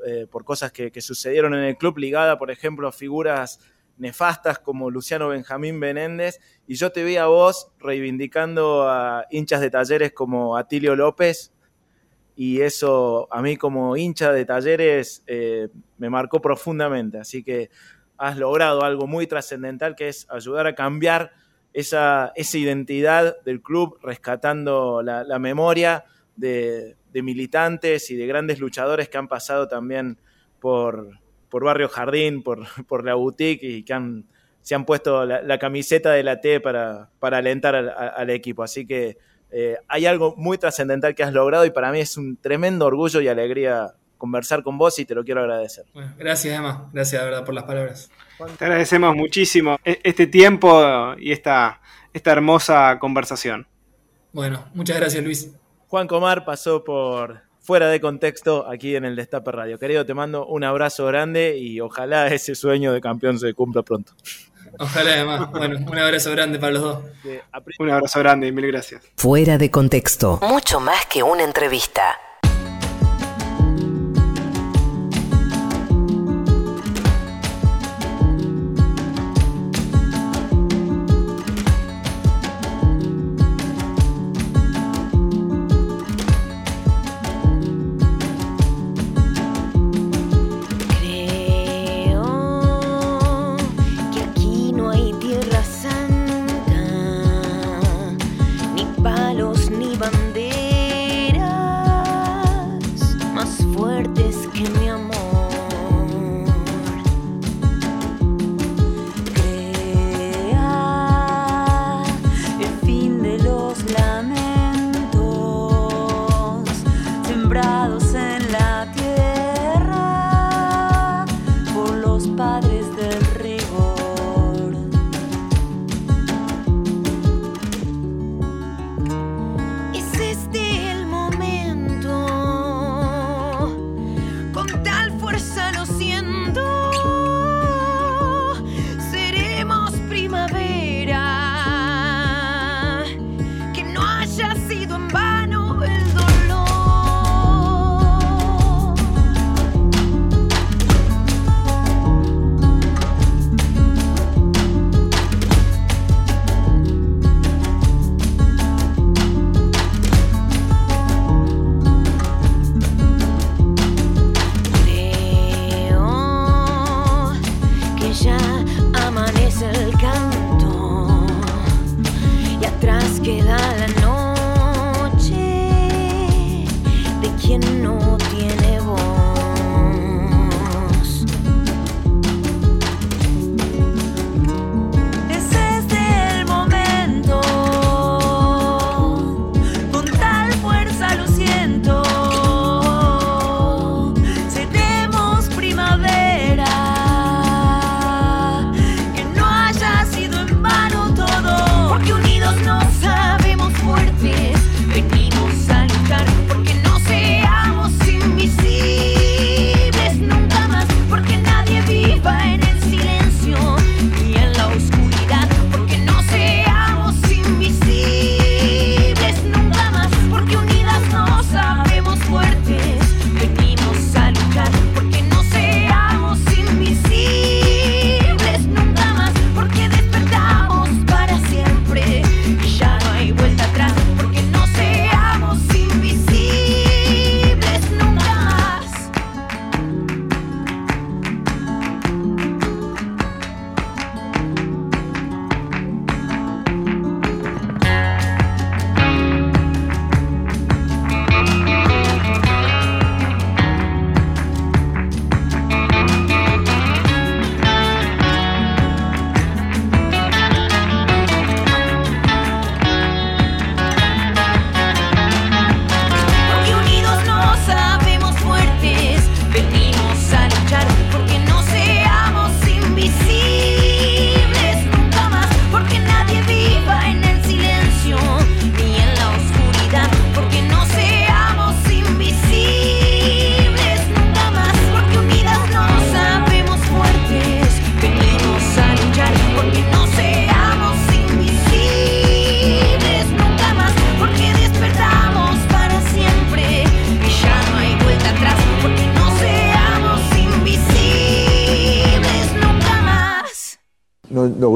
eh, por cosas que, que sucedieron en el club, ligada, por ejemplo, a figuras nefastas como Luciano Benjamín Benéndez, y yo te vi a vos reivindicando a hinchas de talleres como Atilio López, y eso a mí como hincha de talleres eh, me marcó profundamente. Así que has logrado algo muy trascendental que es ayudar a cambiar esa, esa identidad del club, rescatando la, memoria de militantes y de grandes luchadores que han pasado también por, por Barrio Jardín, por, por la boutique y que han, se han puesto la, la camiseta de la T para, para alentar al, al equipo. Así que eh, hay algo muy trascendental que has logrado y para mí es un tremendo orgullo y alegría conversar con vos y te lo quiero agradecer. Bueno, gracias, Emma. Gracias, de verdad, por las palabras. Te agradecemos muchísimo e- este tiempo y esta, esta hermosa conversación. Bueno, muchas gracias, Luis. Juan Comar pasó por fuera de contexto aquí en el Destape Radio. Querido, te mando un abrazo grande y ojalá ese sueño de campeón se cumpla pronto. Ojalá, además. Bueno, un abrazo grande para los dos. Un abrazo grande y mil gracias. Fuera de contexto. Mucho más que una entrevista.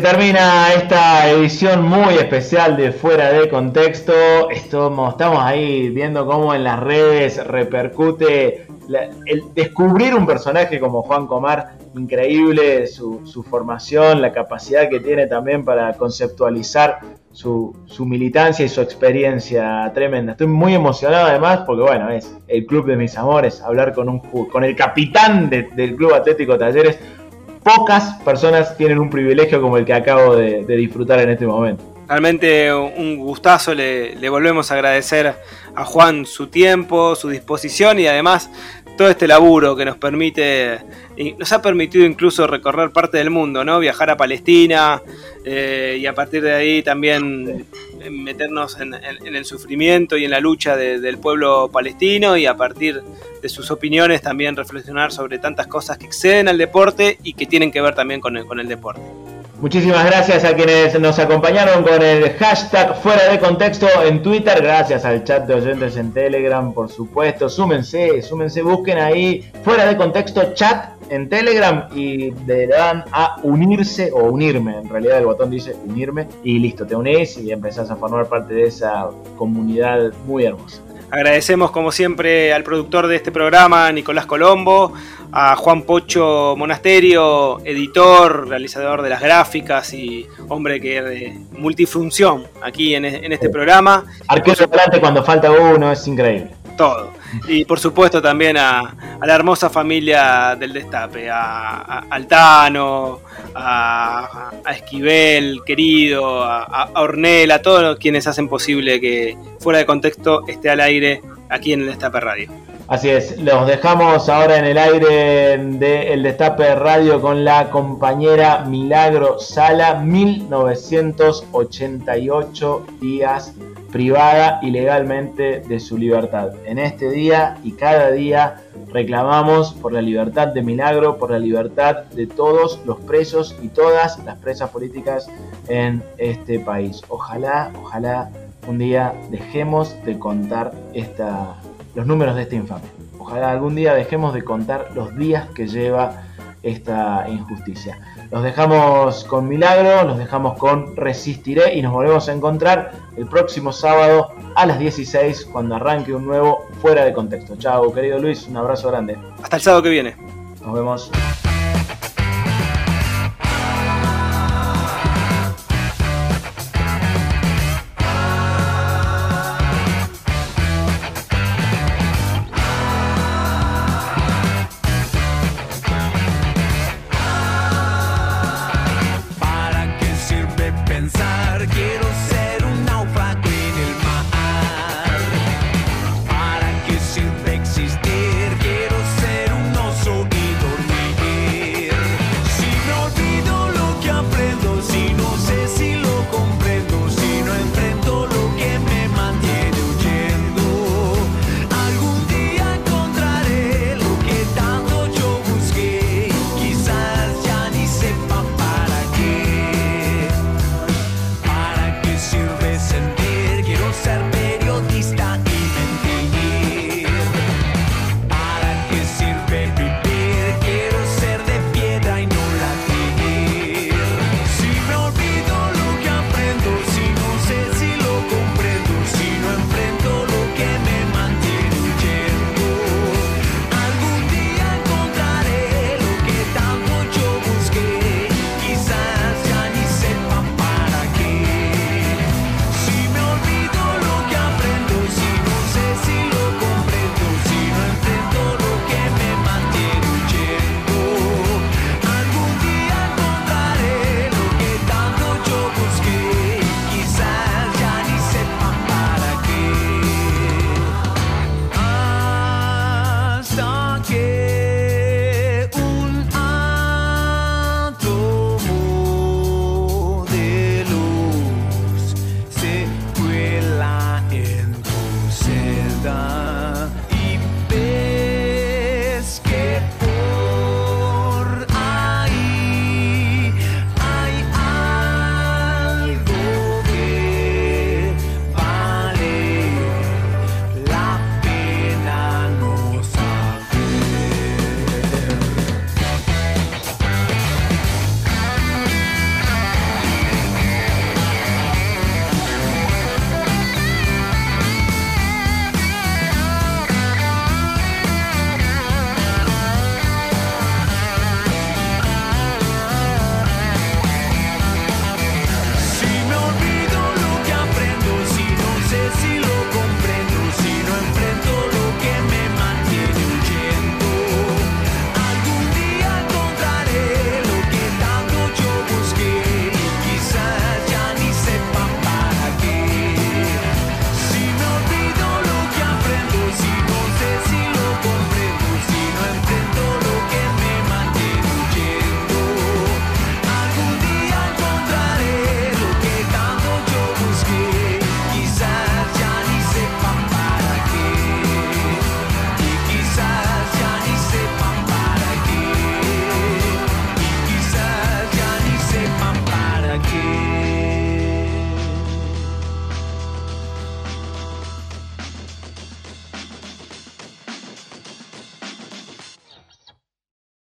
Termina esta edición muy especial de Fuera de Contexto. Estamos, ahí viendo cómo en las redes repercute el descubrir un personaje como Juan Comar, increíble su, formación, la capacidad que tiene también para conceptualizar su, militancia y su experiencia tremenda. Estoy muy emocionado además porque bueno, es el club de mis amores, hablar con, un, con el capitán de- del Club Atlético Talleres pocas personas tienen un privilegio como el que acabo de, de disfrutar en este momento. Realmente un gustazo, le, le volvemos a agradecer a Juan su tiempo, su disposición y además todo este laburo que nos permite, y nos ha permitido incluso recorrer parte del mundo, ¿no? Viajar a Palestina eh, y a partir de ahí también eh, meternos en, en- en el sufrimiento y en la lucha de- del pueblo palestino y a partir de sus opiniones también reflexionar sobre tantas cosas que exceden al deporte y que tienen que ver también con el, con el deporte. Muchísimas gracias a quienes nos acompañaron con el hashtag fuera de contexto en Twitter, gracias al chat de oyentes en Telegram, por supuesto, súmense, súmense, busquen ahí fuera de contexto chat en Telegram y le dan a unirse o unirme, en realidad el botón dice unirme y listo, te unís y empezás a formar parte de esa comunidad muy hermosa. Agradecemos como siempre al productor de este programa, Nicolás Colombo, a Juan Pocho Monasterio, editor, realizador de las gráficas y hombre que de multifunción aquí en, en este programa. Arquero adelante cuando falta uno, es increíble. Todo. Y por supuesto también a, la hermosa familia del Destape, a, Altano, a, a Esquivel, querido, a Ornel, a todos quienes hacen posible que fuera de contexto esté al aire aquí en el Destape Radio. Así es, los dejamos ahora en el aire de El Destape Radio con la compañera Milagro Sala, 1988 días privada ilegalmente de su libertad. En este día y cada día reclamamos por la libertad de Milagro, por la libertad de todos los presos y todas las presas políticas en este país. Ojalá, ojalá un día dejemos de contar esta, los números de esta infamia. Ojalá algún día dejemos de contar los días que lleva esta injusticia. Los dejamos con Milagro, los dejamos con Resistiré y nos volvemos a encontrar el próximo sábado a las 16 cuando arranque un nuevo Fuera de Contexto. Chao, querido Luis, un abrazo grande. Hasta el sábado que viene. Nos vemos.